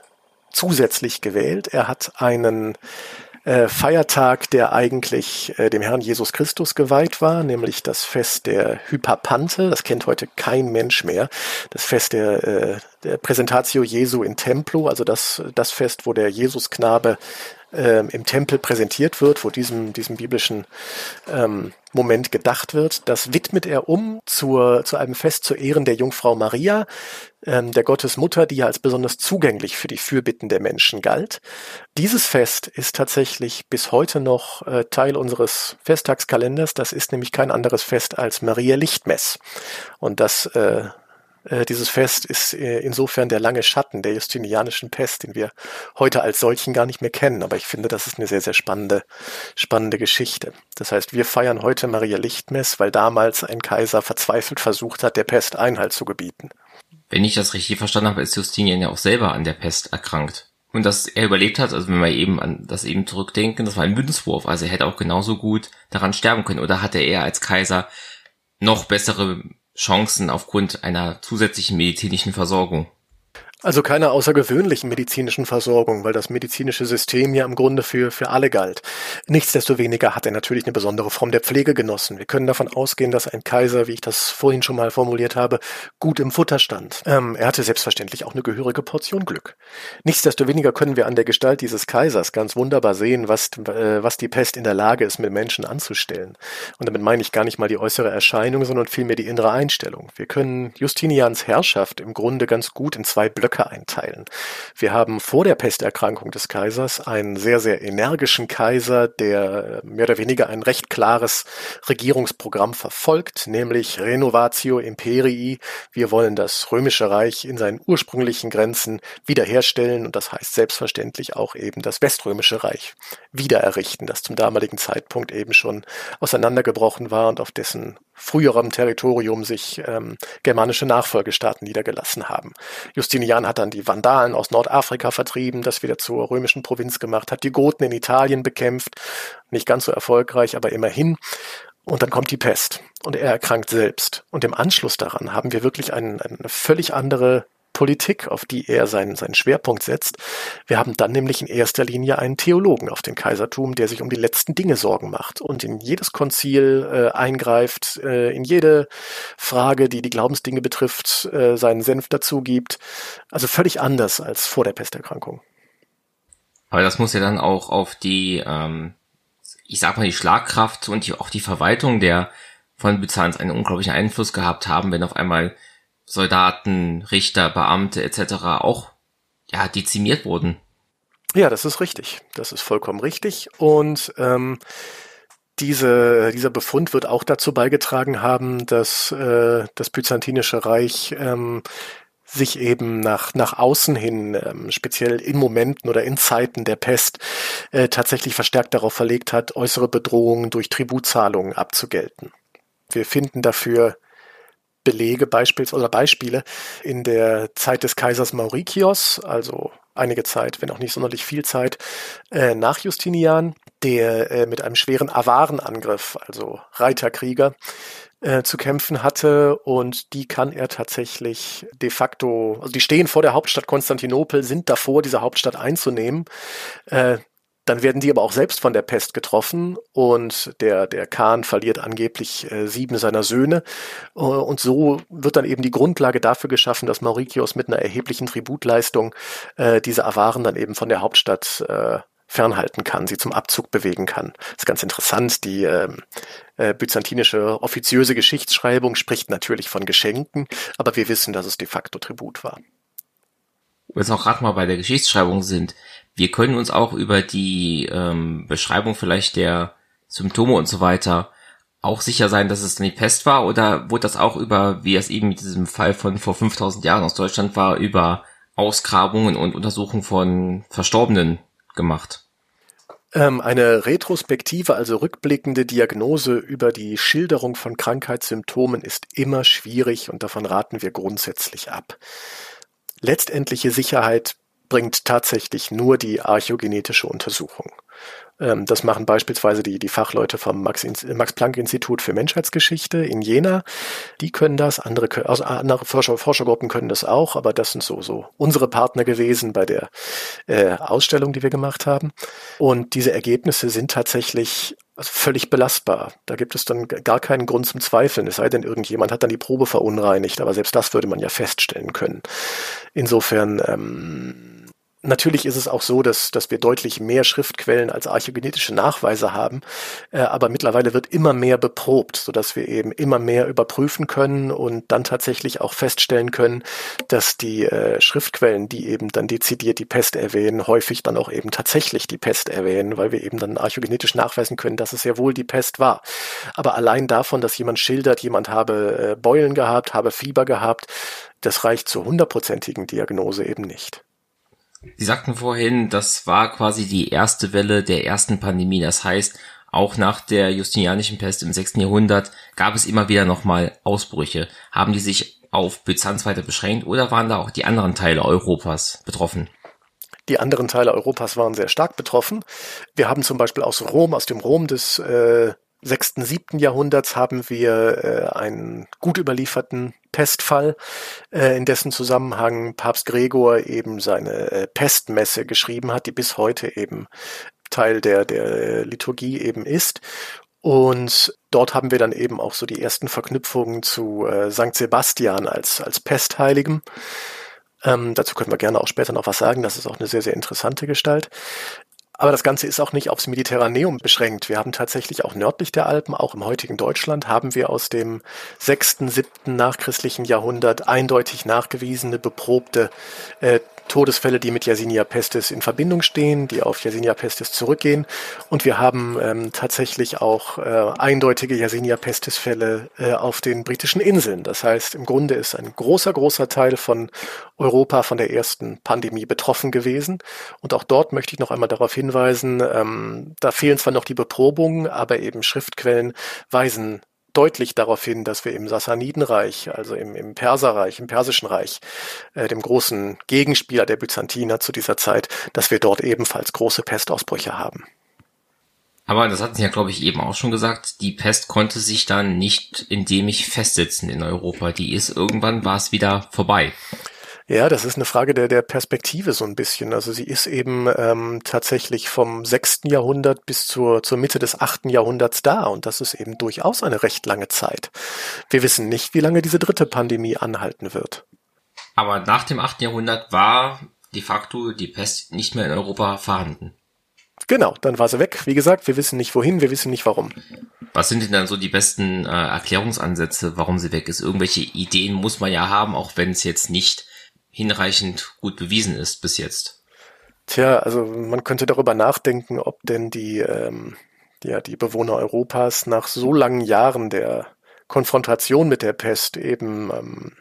zusätzlich gewählt. Er hat einen äh, Feiertag, der eigentlich äh, dem Herrn Jesus Christus geweiht war, nämlich das Fest der Hyperpante. Das kennt heute kein Mensch mehr. Das Fest der, äh, der Präsentatio Jesu in Templo, also das, das Fest, wo der Jesusknabe äh, im Tempel präsentiert wird, wo diesem, diesem biblischen ähm, Moment gedacht wird. Das widmet er um zur, zu einem Fest zu Ehren der Jungfrau Maria, ähm, der Gottesmutter, die ja als besonders zugänglich für die Fürbitten der Menschen galt. Dieses Fest ist tatsächlich bis heute noch äh, Teil unseres Festtagskalenders. Das ist nämlich kein anderes Fest als Maria Lichtmess. Und das äh, äh, dieses Fest ist äh, insofern der lange Schatten der justinianischen Pest, den wir heute als solchen gar nicht mehr kennen. Aber ich finde, das ist eine sehr, sehr spannende, spannende Geschichte. Das heißt, wir feiern heute Maria Lichtmess, weil damals ein Kaiser verzweifelt versucht hat, der Pest Einhalt zu gebieten. Wenn ich das richtig verstanden habe, ist Justinian ja auch selber an der Pest erkrankt. Und dass er überlebt hat, also wenn wir eben an das eben zurückdenken, das war ein Münzwurf. Also er hätte auch genauso gut daran sterben können. Oder hatte er als Kaiser noch bessere Chancen aufgrund einer zusätzlichen medizinischen Versorgung. Also keine außergewöhnlichen medizinischen Versorgung, weil das medizinische System ja im Grunde für, für alle galt. Nichtsdestoweniger hat er natürlich eine besondere Form der Pflege genossen. Wir können davon ausgehen, dass ein Kaiser, wie ich das vorhin schon mal formuliert habe, gut im Futter stand. Ähm, er hatte selbstverständlich auch eine gehörige Portion Glück. Nichtsdestoweniger können wir an der Gestalt dieses Kaisers ganz wunderbar sehen, was, äh, was die Pest in der Lage ist, mit Menschen anzustellen. Und damit meine ich gar nicht mal die äußere Erscheinung, sondern vielmehr die innere Einstellung. Wir können Justinians Herrschaft im Grunde ganz gut in zwei Blöcke Blöcke einteilen. Wir haben vor der Pesterkrankung des Kaisers einen sehr, sehr energischen Kaiser, der mehr oder weniger ein recht klares Regierungsprogramm verfolgt, nämlich Renovatio Imperii. Wir wollen das Römische Reich in seinen ursprünglichen Grenzen wiederherstellen und das heißt selbstverständlich auch eben das Weströmische Reich wiedererrichten, das zum damaligen Zeitpunkt eben schon auseinandergebrochen war und auf dessen früherem Territorium sich ähm, germanische Nachfolgestaaten niedergelassen haben. Justinian hat dann die Vandalen aus Nordafrika vertrieben, das wieder zur römischen Provinz gemacht, hat die Goten in Italien bekämpft, nicht ganz so erfolgreich, aber immerhin. Und dann kommt die Pest und er erkrankt selbst. Und im Anschluss daran haben wir wirklich ein, eine völlig andere Politik, auf die er seinen, seinen Schwerpunkt setzt. Wir haben dann nämlich in erster Linie einen Theologen auf dem Kaisertum, der sich um die letzten Dinge Sorgen macht und in jedes Konzil äh, eingreift, äh, in jede Frage, die die Glaubensdinge betrifft, äh, seinen Senf dazu gibt. Also völlig anders als vor der Pesterkrankung. Aber das muss ja dann auch auf die, ähm, ich sag mal, die Schlagkraft und die, auch die Verwaltung der von Byzanz einen unglaublichen Einfluss gehabt haben, wenn auf einmal Soldaten, Richter, Beamte etc. auch ja dezimiert wurden. Ja, das ist richtig. Das ist vollkommen richtig. Und ähm, diese, dieser Befund wird auch dazu beigetragen haben, dass äh, das Byzantinische Reich ähm, sich eben nach, nach außen hin, ähm, speziell in Momenten oder in Zeiten der Pest, äh, tatsächlich verstärkt darauf verlegt hat, äußere Bedrohungen durch Tributzahlungen abzugelten. Wir finden dafür Belege beispielsweise oder Beispiele in der Zeit des Kaisers Maurikios, also einige Zeit, wenn auch nicht sonderlich viel Zeit, äh, nach Justinian, der äh, mit einem schweren Avarenangriff, also Reiterkrieger, äh, zu kämpfen hatte und die kann er tatsächlich de facto, also die stehen vor der Hauptstadt Konstantinopel, sind davor, diese Hauptstadt einzunehmen. Äh, dann werden die aber auch selbst von der Pest getroffen und der, der Khan verliert angeblich äh, sieben seiner Söhne. Äh, und so wird dann eben die Grundlage dafür geschaffen, dass Mauritius mit einer erheblichen Tributleistung äh, diese Awaren dann eben von der Hauptstadt äh, fernhalten kann, sie zum Abzug bewegen kann. Das ist ganz interessant. Die äh, äh, byzantinische offiziöse Geschichtsschreibung spricht natürlich von Geschenken, aber wir wissen, dass es de facto Tribut war. Jetzt auch gerade mal bei der Geschichtsschreibung sind, wir können uns auch über die ähm, Beschreibung vielleicht der Symptome und so weiter auch sicher sein, dass es die Pest war oder wurde das auch über, wie es eben mit diesem Fall von vor 5000 Jahren aus Deutschland war, über Ausgrabungen und Untersuchungen von Verstorbenen gemacht? Ähm, eine retrospektive, also rückblickende Diagnose über die Schilderung von Krankheitssymptomen ist immer schwierig und davon raten wir grundsätzlich ab. Letztendliche Sicherheit bringt tatsächlich nur die archäogenetische Untersuchung. Ähm, das machen beispielsweise die, die Fachleute vom Max-Planck-Institut für Menschheitsgeschichte in Jena. Die können das, andere, also andere Forscher, Forschergruppen können das auch, aber das sind so, so unsere Partner gewesen bei der äh, Ausstellung, die wir gemacht haben. Und diese Ergebnisse sind tatsächlich also völlig belastbar. Da gibt es dann gar keinen Grund zum Zweifeln, es sei denn, irgendjemand hat dann die Probe verunreinigt, aber selbst das würde man ja feststellen können. Insofern ähm, Natürlich ist es auch so, dass, dass wir deutlich mehr Schriftquellen als archäogenetische Nachweise haben, äh, aber mittlerweile wird immer mehr beprobt, sodass wir eben immer mehr überprüfen können und dann tatsächlich auch feststellen können, dass die äh, Schriftquellen, die eben dann dezidiert die Pest erwähnen, häufig dann auch eben tatsächlich die Pest erwähnen, weil wir eben dann archäogenetisch nachweisen können, dass es ja wohl die Pest war. Aber allein davon, dass jemand schildert, jemand habe äh, Beulen gehabt, habe Fieber gehabt, das reicht zur hundertprozentigen Diagnose eben nicht. Sie sagten vorhin, das war quasi die erste Welle der ersten Pandemie. Das heißt, auch nach der Justinianischen Pest im 6. Jahrhundert gab es immer wieder nochmal Ausbrüche. Haben die sich auf Byzanz weiter beschränkt oder waren da auch die anderen Teile Europas betroffen? Die anderen Teile Europas waren sehr stark betroffen. Wir haben zum Beispiel aus Rom, aus dem Rom des äh, 6., 7. Jahrhunderts haben wir äh, einen gut überlieferten Pestfall, äh, in dessen Zusammenhang Papst Gregor eben seine äh, Pestmesse geschrieben hat, die bis heute eben Teil der, der Liturgie eben ist. Und dort haben wir dann eben auch so die ersten Verknüpfungen zu äh, St. Sebastian als, als Pestheiligen. Ähm, dazu können wir gerne auch später noch was sagen. Das ist auch eine sehr, sehr interessante Gestalt. Aber das Ganze ist auch nicht aufs Mediterraneum beschränkt. Wir haben tatsächlich auch nördlich der Alpen, auch im heutigen Deutschland, haben wir aus dem sechsten, siebten nachchristlichen Jahrhundert eindeutig nachgewiesene, beprobte äh, Todesfälle, die mit Yersinia pestis in Verbindung stehen, die auf Yersinia pestis zurückgehen. Und wir haben ähm, tatsächlich auch äh, eindeutige Yersinia pestis Fälle äh, auf den britischen Inseln. Das heißt, im Grunde ist ein großer, großer Teil von Europa von der ersten Pandemie betroffen gewesen. Und auch dort möchte ich noch einmal darauf hinweisen, ähm, da fehlen zwar noch die Beprobungen, aber eben Schriftquellen weisen deutlich darauf hin, dass wir im Sassanidenreich, also im, im Perserreich, im Persischen Reich, äh, dem großen Gegenspieler der Byzantiner zu dieser Zeit, dass wir dort ebenfalls große Pestausbrüche haben. Aber das hatten Sie ja, glaube ich, eben auch schon gesagt, die Pest konnte sich dann nicht indem ich festsetzen in Europa. Die ist irgendwann, war es wieder vorbei. Ja, das ist eine Frage der, der Perspektive so ein bisschen. Also sie ist eben ähm, tatsächlich vom sechsten Jahrhundert bis zur, zur Mitte des achten Jahrhunderts da und das ist eben durchaus eine recht lange Zeit. Wir wissen nicht, wie lange diese dritte Pandemie anhalten wird. Aber nach dem achten Jahrhundert war de facto die Pest nicht mehr in Europa vorhanden. Genau, dann war sie weg. Wie gesagt, wir wissen nicht wohin, wir wissen nicht warum. Was sind denn dann so die besten äh, Erklärungsansätze, warum sie weg ist? Irgendwelche Ideen muss man ja haben, auch wenn es jetzt nicht hinreichend gut bewiesen ist bis jetzt. Tja, also man könnte darüber nachdenken, ob denn die, ähm, ja, die Bewohner Europas nach so langen Jahren der Konfrontation mit der Pest eben ähm,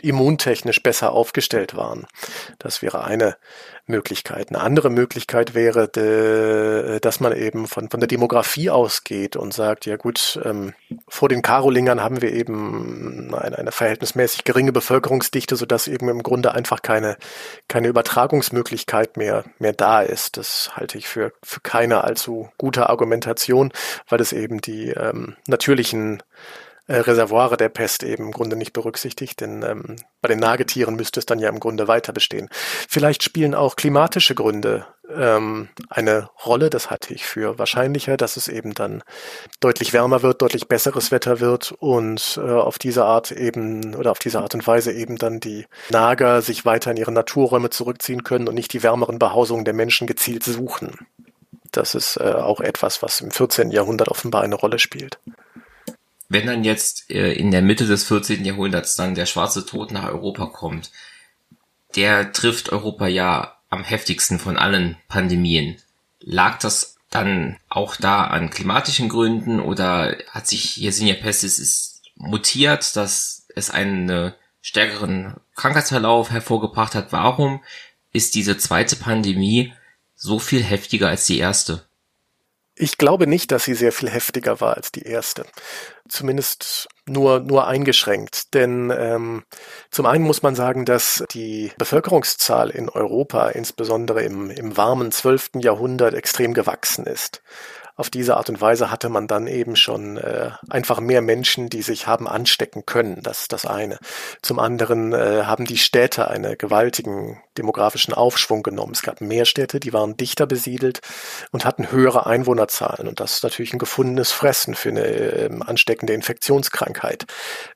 immuntechnisch besser aufgestellt waren. Das wäre eine Möglichkeit. Eine andere Möglichkeit wäre, dass man eben von, von der Demografie ausgeht und sagt, ja gut, ähm, vor den Karolingern haben wir eben eine, eine verhältnismäßig geringe Bevölkerungsdichte, sodass eben im Grunde einfach keine, keine Übertragungsmöglichkeit mehr, mehr da ist. Das halte ich für, für keine allzu gute Argumentation, weil es eben die ähm, natürlichen äh, Reservoire der Pest eben im Grunde nicht berücksichtigt, denn ähm, bei den Nagetieren müsste es dann ja im Grunde weiter bestehen. Vielleicht spielen auch klimatische Gründe ähm, eine Rolle, das halte ich für wahrscheinlicher, dass es eben dann deutlich wärmer wird, deutlich besseres Wetter wird und äh, auf diese Art eben oder auf diese Art und Weise eben dann die Nager sich weiter in ihre Naturräume zurückziehen können und nicht die wärmeren Behausungen der Menschen gezielt suchen. Das ist äh, auch etwas, was im 14. Jahrhundert offenbar eine Rolle spielt. Wenn dann jetzt äh, in der Mitte des 14. Jahrhunderts dann der schwarze Tod nach Europa kommt, der trifft Europa ja am heftigsten von allen Pandemien. Lag das dann auch da an klimatischen Gründen oder hat sich Yersinia pestis ist mutiert, dass es einen stärkeren Krankheitsverlauf hervorgebracht hat? Warum ist diese zweite Pandemie so viel heftiger als die erste? Ich glaube nicht, dass sie sehr viel heftiger war als die erste. Zumindest nur, nur eingeschränkt. Denn ähm, zum einen muss man sagen, dass die Bevölkerungszahl in Europa, insbesondere im, im warmen 12. Jahrhundert, extrem gewachsen ist auf diese Art und Weise hatte man dann eben schon äh, einfach mehr Menschen, die sich haben anstecken können. Das ist das eine. Zum anderen äh, haben die Städte einen gewaltigen demografischen Aufschwung genommen. Es gab mehr Städte, die waren dichter besiedelt und hatten höhere Einwohnerzahlen. Und das ist natürlich ein gefundenes Fressen für eine äh, ansteckende Infektionskrankheit.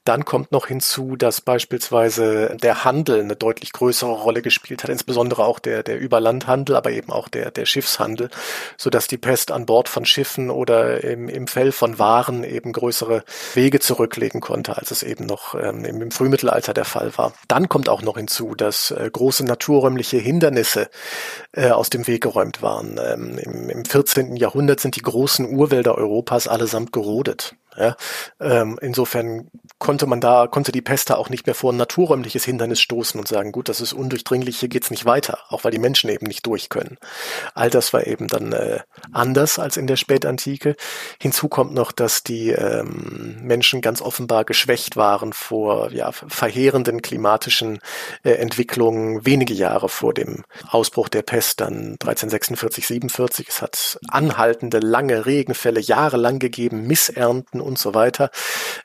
Dann kommt noch hinzu, dass beispielsweise der Handel eine deutlich größere Rolle gespielt hat, insbesondere auch der, der Überlandhandel, aber eben auch der, der Schiffshandel, sodass die Pest an Bord von Schiffen oder im, im Fell von Waren eben größere Wege zurücklegen konnte, als es eben noch ähm, im, im, Frühmittelalter der Fall war. Dann kommt auch noch hinzu, dass äh, große naturräumliche Hindernisse äh, aus dem Weg geräumt waren. Ähm, im, Im 14. Jahrhundert sind die großen Urwälder Europas allesamt gerodet. Ja, ähm, insofern konnte man da, konnte die Pest da auch nicht mehr vor ein naturräumliches Hindernis stoßen und sagen, gut, das ist undurchdringlich, hier geht's nicht weiter, auch weil die Menschen eben nicht durch können. All das war eben dann äh, anders als in der Spätantike. Hinzu kommt noch, dass die ähm, Menschen ganz offenbar geschwächt waren vor ja, verheerenden klimatischen äh, Entwicklungen wenige Jahre vor dem Ausbruch der Pest, dann 1346, 47. Es hat anhaltende, lange Regenfälle jahrelang gegeben, Missernten und so weiter,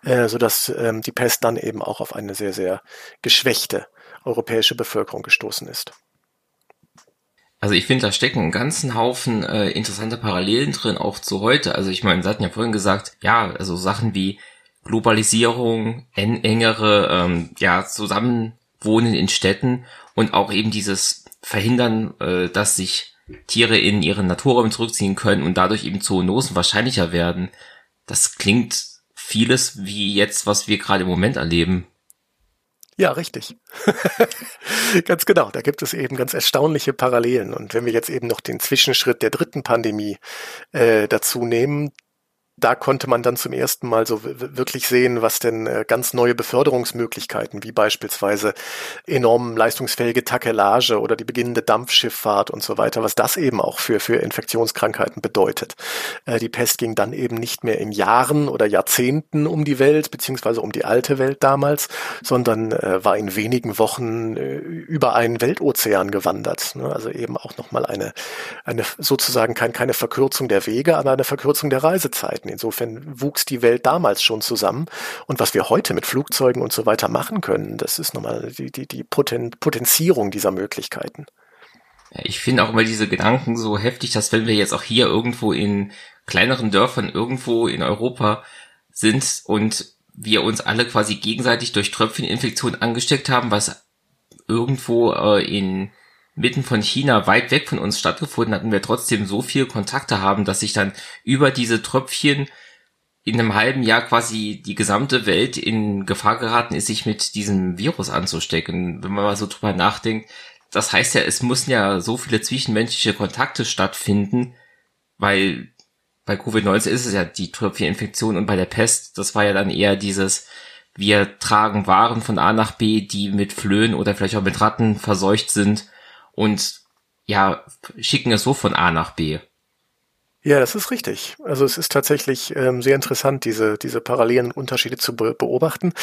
äh, sodass ähm, die Pest dann eben auch auf eine sehr, sehr geschwächte europäische Bevölkerung gestoßen ist. Also ich finde, da stecken einen ganzen Haufen äh, interessante Parallelen drin, auch zu heute. Also ich meine, Sie hatten ja vorhin gesagt, ja, also Sachen wie Globalisierung, en engere, ähm, ja, Zusammenwohnen in Städten und auch eben dieses Verhindern, äh, dass sich Tiere in ihren Naturräumen zurückziehen können und dadurch eben Zoonosen wahrscheinlicher werden. Das klingt vieles wie jetzt, was wir gerade im Moment erleben. Ja, richtig. [laughs] ganz genau. Da gibt es eben ganz erstaunliche Parallelen. Und wenn wir jetzt eben noch den Zwischenschritt der dritten Pandemie äh, dazu nehmen, da konnte man dann zum ersten Mal so wirklich sehen, was denn äh, ganz neue Beförderungsmöglichkeiten, wie beispielsweise enorm leistungsfähige Takelage oder die beginnende Dampfschifffahrt und so weiter, was das eben auch für, für Infektionskrankheiten bedeutet. Äh, die Pest ging dann eben nicht mehr in Jahren oder Jahrzehnten um die Welt, beziehungsweise um die alte Welt damals, sondern äh, war in wenigen Wochen über einen Weltozean gewandert. Ne? Also eben auch nochmal eine, eine sozusagen kein, keine Verkürzung der Wege, aber eine Verkürzung der Reisezeiten. Insofern wuchs die Welt damals schon zusammen. Und was wir heute mit Flugzeugen und so weiter machen können, das ist nochmal die, die, die Poten Potenzierung dieser Möglichkeiten. Ich finde auch immer diese Gedanken so heftig, dass wenn wir jetzt auch hier irgendwo in kleineren Dörfern irgendwo in Europa sind und wir uns alle quasi gegenseitig durch Tröpfcheninfektionen angesteckt haben, was irgendwo äh, in mitten von China weit weg von uns stattgefunden hatten wir trotzdem so viel Kontakte haben, dass sich dann über diese Tröpfchen in einem halben Jahr quasi die gesamte Welt in Gefahr geraten ist, sich mit diesem Virus anzustecken. Wenn man mal so drüber nachdenkt, das heißt ja, es mussten ja so viele zwischenmenschliche Kontakte stattfinden, weil bei Covid-19 ist es ja die Tröpfcheninfektion und bei der Pest, das war ja dann eher dieses, wir tragen Waren von A nach B, die mit Flöhen oder vielleicht auch mit Ratten verseucht sind und ja, schicken es so von A nach B. Ja, das ist richtig. Also es ist tatsächlich ähm, sehr interessant, diese, diese parallelen Unterschiede zu be beobachten.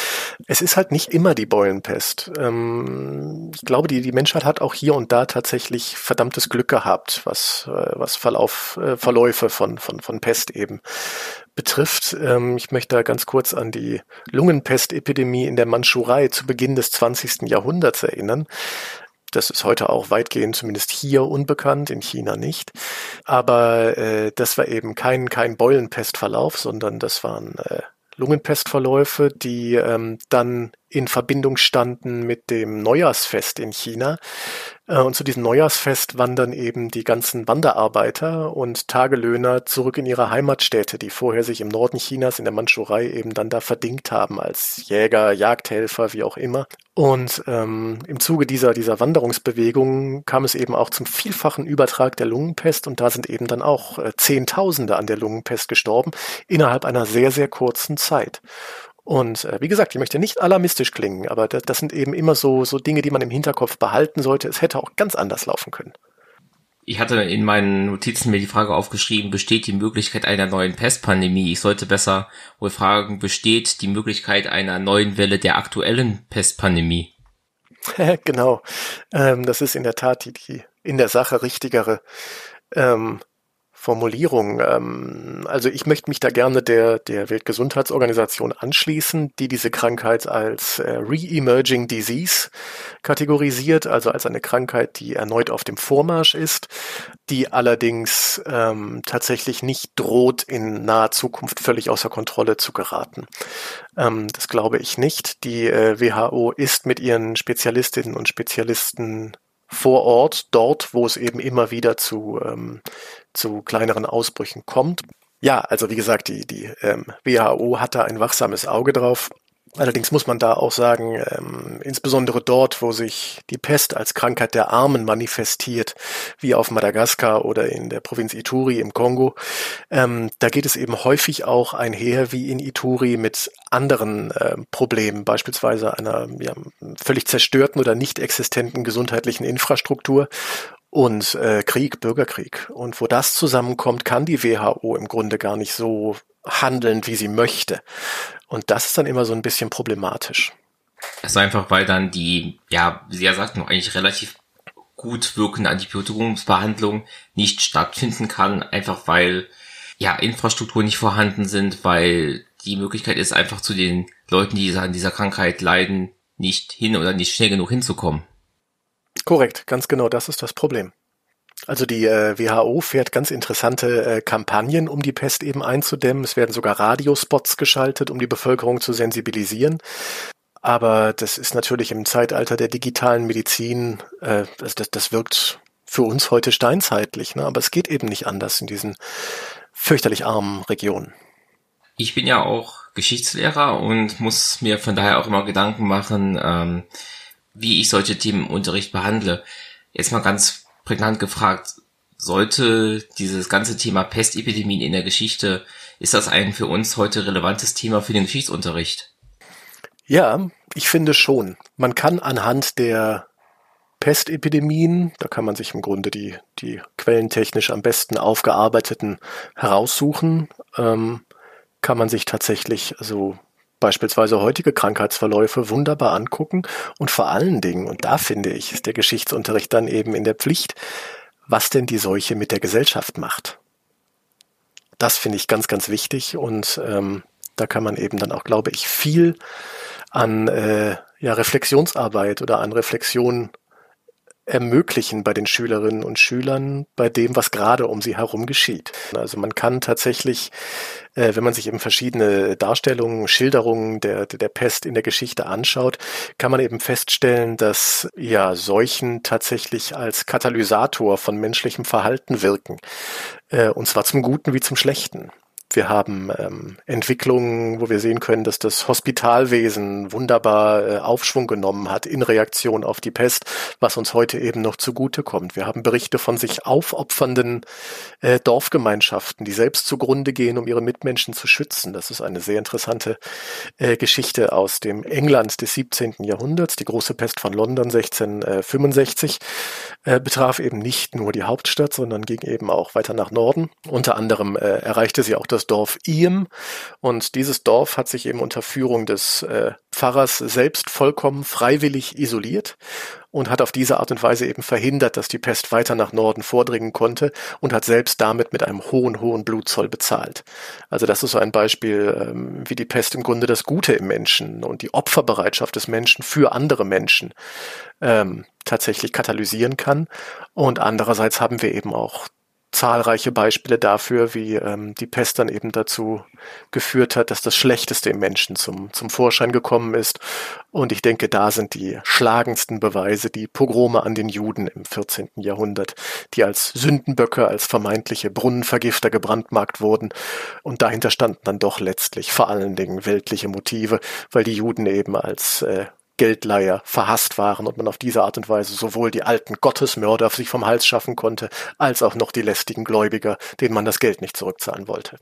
Es ist halt nicht immer die Beulenpest. Ähm, ich glaube, die, die Menschheit hat auch hier und da tatsächlich verdammtes Glück gehabt, was, äh, was Verlauf, äh, Verläufe von, von, von Pest eben betrifft. Ähm, ich möchte da ganz kurz an die Lungenpestepidemie in der Mandschurei zu Beginn des 20. Jahrhunderts erinnern. Das ist heute auch weitgehend, zumindest hier unbekannt, in China nicht. Aber äh, das war eben kein, kein Beulenpestverlauf, sondern das waren äh, Lungenpestverläufe, die ähm, dann in Verbindung standen mit dem Neujahrsfest in China. Äh, und zu diesem Neujahrsfest wandern eben die ganzen Wanderarbeiter und Tagelöhner zurück in ihre Heimatstädte, die vorher sich im Norden Chinas in der Mandschurei eben dann da verdingt haben als Jäger, Jagdhelfer, wie auch immer. Und ähm, im Zuge dieser, dieser Wanderungsbewegung kam es eben auch zum vielfachen Übertrag der Lungenpest und da sind eben dann auch äh, Zehntausende an der Lungenpest gestorben innerhalb einer sehr, sehr kurzen Zeit. Und äh, wie gesagt, ich möchte nicht alarmistisch klingen, aber das, das sind eben immer so, so Dinge, die man im Hinterkopf behalten sollte. Es hätte auch ganz anders laufen können. Ich hatte in meinen Notizen mir die Frage aufgeschrieben, besteht die Möglichkeit einer neuen Pestpandemie? Ich sollte besser wohl fragen, besteht die Möglichkeit einer neuen Welle der aktuellen Pestpandemie? [laughs] genau. Ähm, das ist in der Tat die, die in der Sache richtigere ähm, Formulierung. Ähm, also ich möchte mich da gerne der, der Weltgesundheitsorganisation anschließen, die diese Krankheit als äh, Re-Emerging Disease kategorisiert, also als eine Krankheit, die erneut auf dem Vormarsch ist, die allerdings ähm, tatsächlich nicht droht, in naher Zukunft völlig außer Kontrolle zu geraten. Ähm, das glaube ich nicht. Die äh, WHO ist mit ihren Spezialistinnen und Spezialisten vor Ort, dort, wo es eben immer wieder zu, ähm, zu kleineren Ausbrüchen kommt. Ja, also wie gesagt, die, die ähm, WHO hat da ein wachsames Auge drauf. Allerdings muss man da auch sagen, ähm, insbesondere dort, wo sich die Pest als Krankheit der Armen manifestiert, wie auf Madagaskar oder in der Provinz Ituri im Kongo, ähm, da geht es eben häufig auch einher wie in Ituri mit anderen äh, Problemen, beispielsweise einer ja, völlig zerstörten oder nicht existenten gesundheitlichen Infrastruktur und äh, Krieg, Bürgerkrieg. Und wo das zusammenkommt, kann die WHO im Grunde gar nicht so handeln, wie sie möchte. Und das ist dann immer so ein bisschen problematisch. Also einfach, weil dann die, ja, wie Sie ja sagten, eigentlich relativ gut wirkende Antibiotikumsbehandlung nicht stattfinden kann, einfach weil ja Infrastruktur nicht vorhanden sind, weil die Möglichkeit ist, einfach zu den Leuten, die an dieser Krankheit leiden, nicht hin oder nicht schnell genug hinzukommen. Korrekt, ganz genau, das ist das Problem. Also die äh, WHO fährt ganz interessante äh, Kampagnen, um die Pest eben einzudämmen. Es werden sogar Radiospots geschaltet, um die Bevölkerung zu sensibilisieren. Aber das ist natürlich im Zeitalter der digitalen Medizin, äh, das, das, das wirkt für uns heute steinzeitlich. Ne? Aber es geht eben nicht anders in diesen fürchterlich armen Regionen. Ich bin ja auch Geschichtslehrer und muss mir von daher auch immer Gedanken machen, ähm, wie ich solche Themen im Unterricht behandle. Jetzt mal ganz prägnant gefragt, sollte dieses ganze Thema Pestepidemien in der Geschichte Ist das ein für uns heute relevantes Thema für den Geschichtsunterricht? Ja, ich finde schon. Man kann anhand der Pestepidemien, da kann man sich im Grunde die, die quellentechnisch am besten aufgearbeiteten heraussuchen, ähm, kann man sich tatsächlich also beispielsweise heutige Krankheitsverläufe wunderbar angucken und vor allen Dingen, und da finde ich, ist der Geschichtsunterricht dann eben in der Pflicht, was denn die Seuche mit der Gesellschaft macht. Das finde ich ganz, ganz wichtig und ähm, da kann man eben dann auch, glaube ich, viel an äh, ja, Reflexionsarbeit oder an Reflexion ermöglichen bei den Schülerinnen und Schülern, bei dem, was gerade um sie herum geschieht. Also man kann tatsächlich, äh, wenn man sich eben verschiedene Darstellungen, Schilderungen der, der Pest in der Geschichte anschaut, kann man eben feststellen, dass ja Seuchen tatsächlich als Katalysator von menschlichem Verhalten wirken. Äh, und zwar zum Guten wie zum Schlechten. Wir haben ähm, Entwicklungen, wo wir sehen können, dass das Hospitalwesen wunderbar äh, Aufschwung genommen hat in Reaktion auf die Pest, was uns heute eben noch zugutekommt. Wir haben Berichte von sich aufopfernden äh, Dorfgemeinschaften, die selbst zugrunde gehen, um ihre Mitmenschen zu schützen. Das ist eine sehr interessante äh, Geschichte aus dem England des 17. Jahrhunderts. Die große Pest von London 1665 äh, betraf eben nicht nur die Hauptstadt, sondern ging eben auch weiter nach Norden. Unter anderem äh, erreichte sie auch das das Dorf Iem. Und dieses Dorf hat sich eben unter Führung des äh, Pfarrers selbst vollkommen freiwillig isoliert und hat auf diese Art und Weise eben verhindert, dass die Pest weiter nach Norden vordringen konnte und hat selbst damit mit einem hohen, hohen Blutzoll bezahlt. Also das ist so ein Beispiel, ähm, wie die Pest im Grunde das Gute im Menschen und die Opferbereitschaft des Menschen für andere Menschen ähm, tatsächlich katalysieren kann. Und andererseits haben wir eben auch zahlreiche Beispiele dafür, wie ähm, die Pest dann eben dazu geführt hat, dass das Schlechteste im Menschen zum, zum Vorschein gekommen ist. Und ich denke, da sind die schlagendsten Beweise die Pogrome an den Juden im 14. Jahrhundert, die als Sündenböcke, als vermeintliche Brunnenvergifter gebrandmarkt wurden. Und dahinter standen dann doch letztlich vor allen Dingen weltliche Motive, weil die Juden eben als äh, Geldleiher verhasst waren und man auf diese Art und Weise sowohl die alten Gottesmörder sich vom Hals schaffen konnte, als auch noch die lästigen Gläubiger, denen man das Geld nicht zurückzahlen wollte.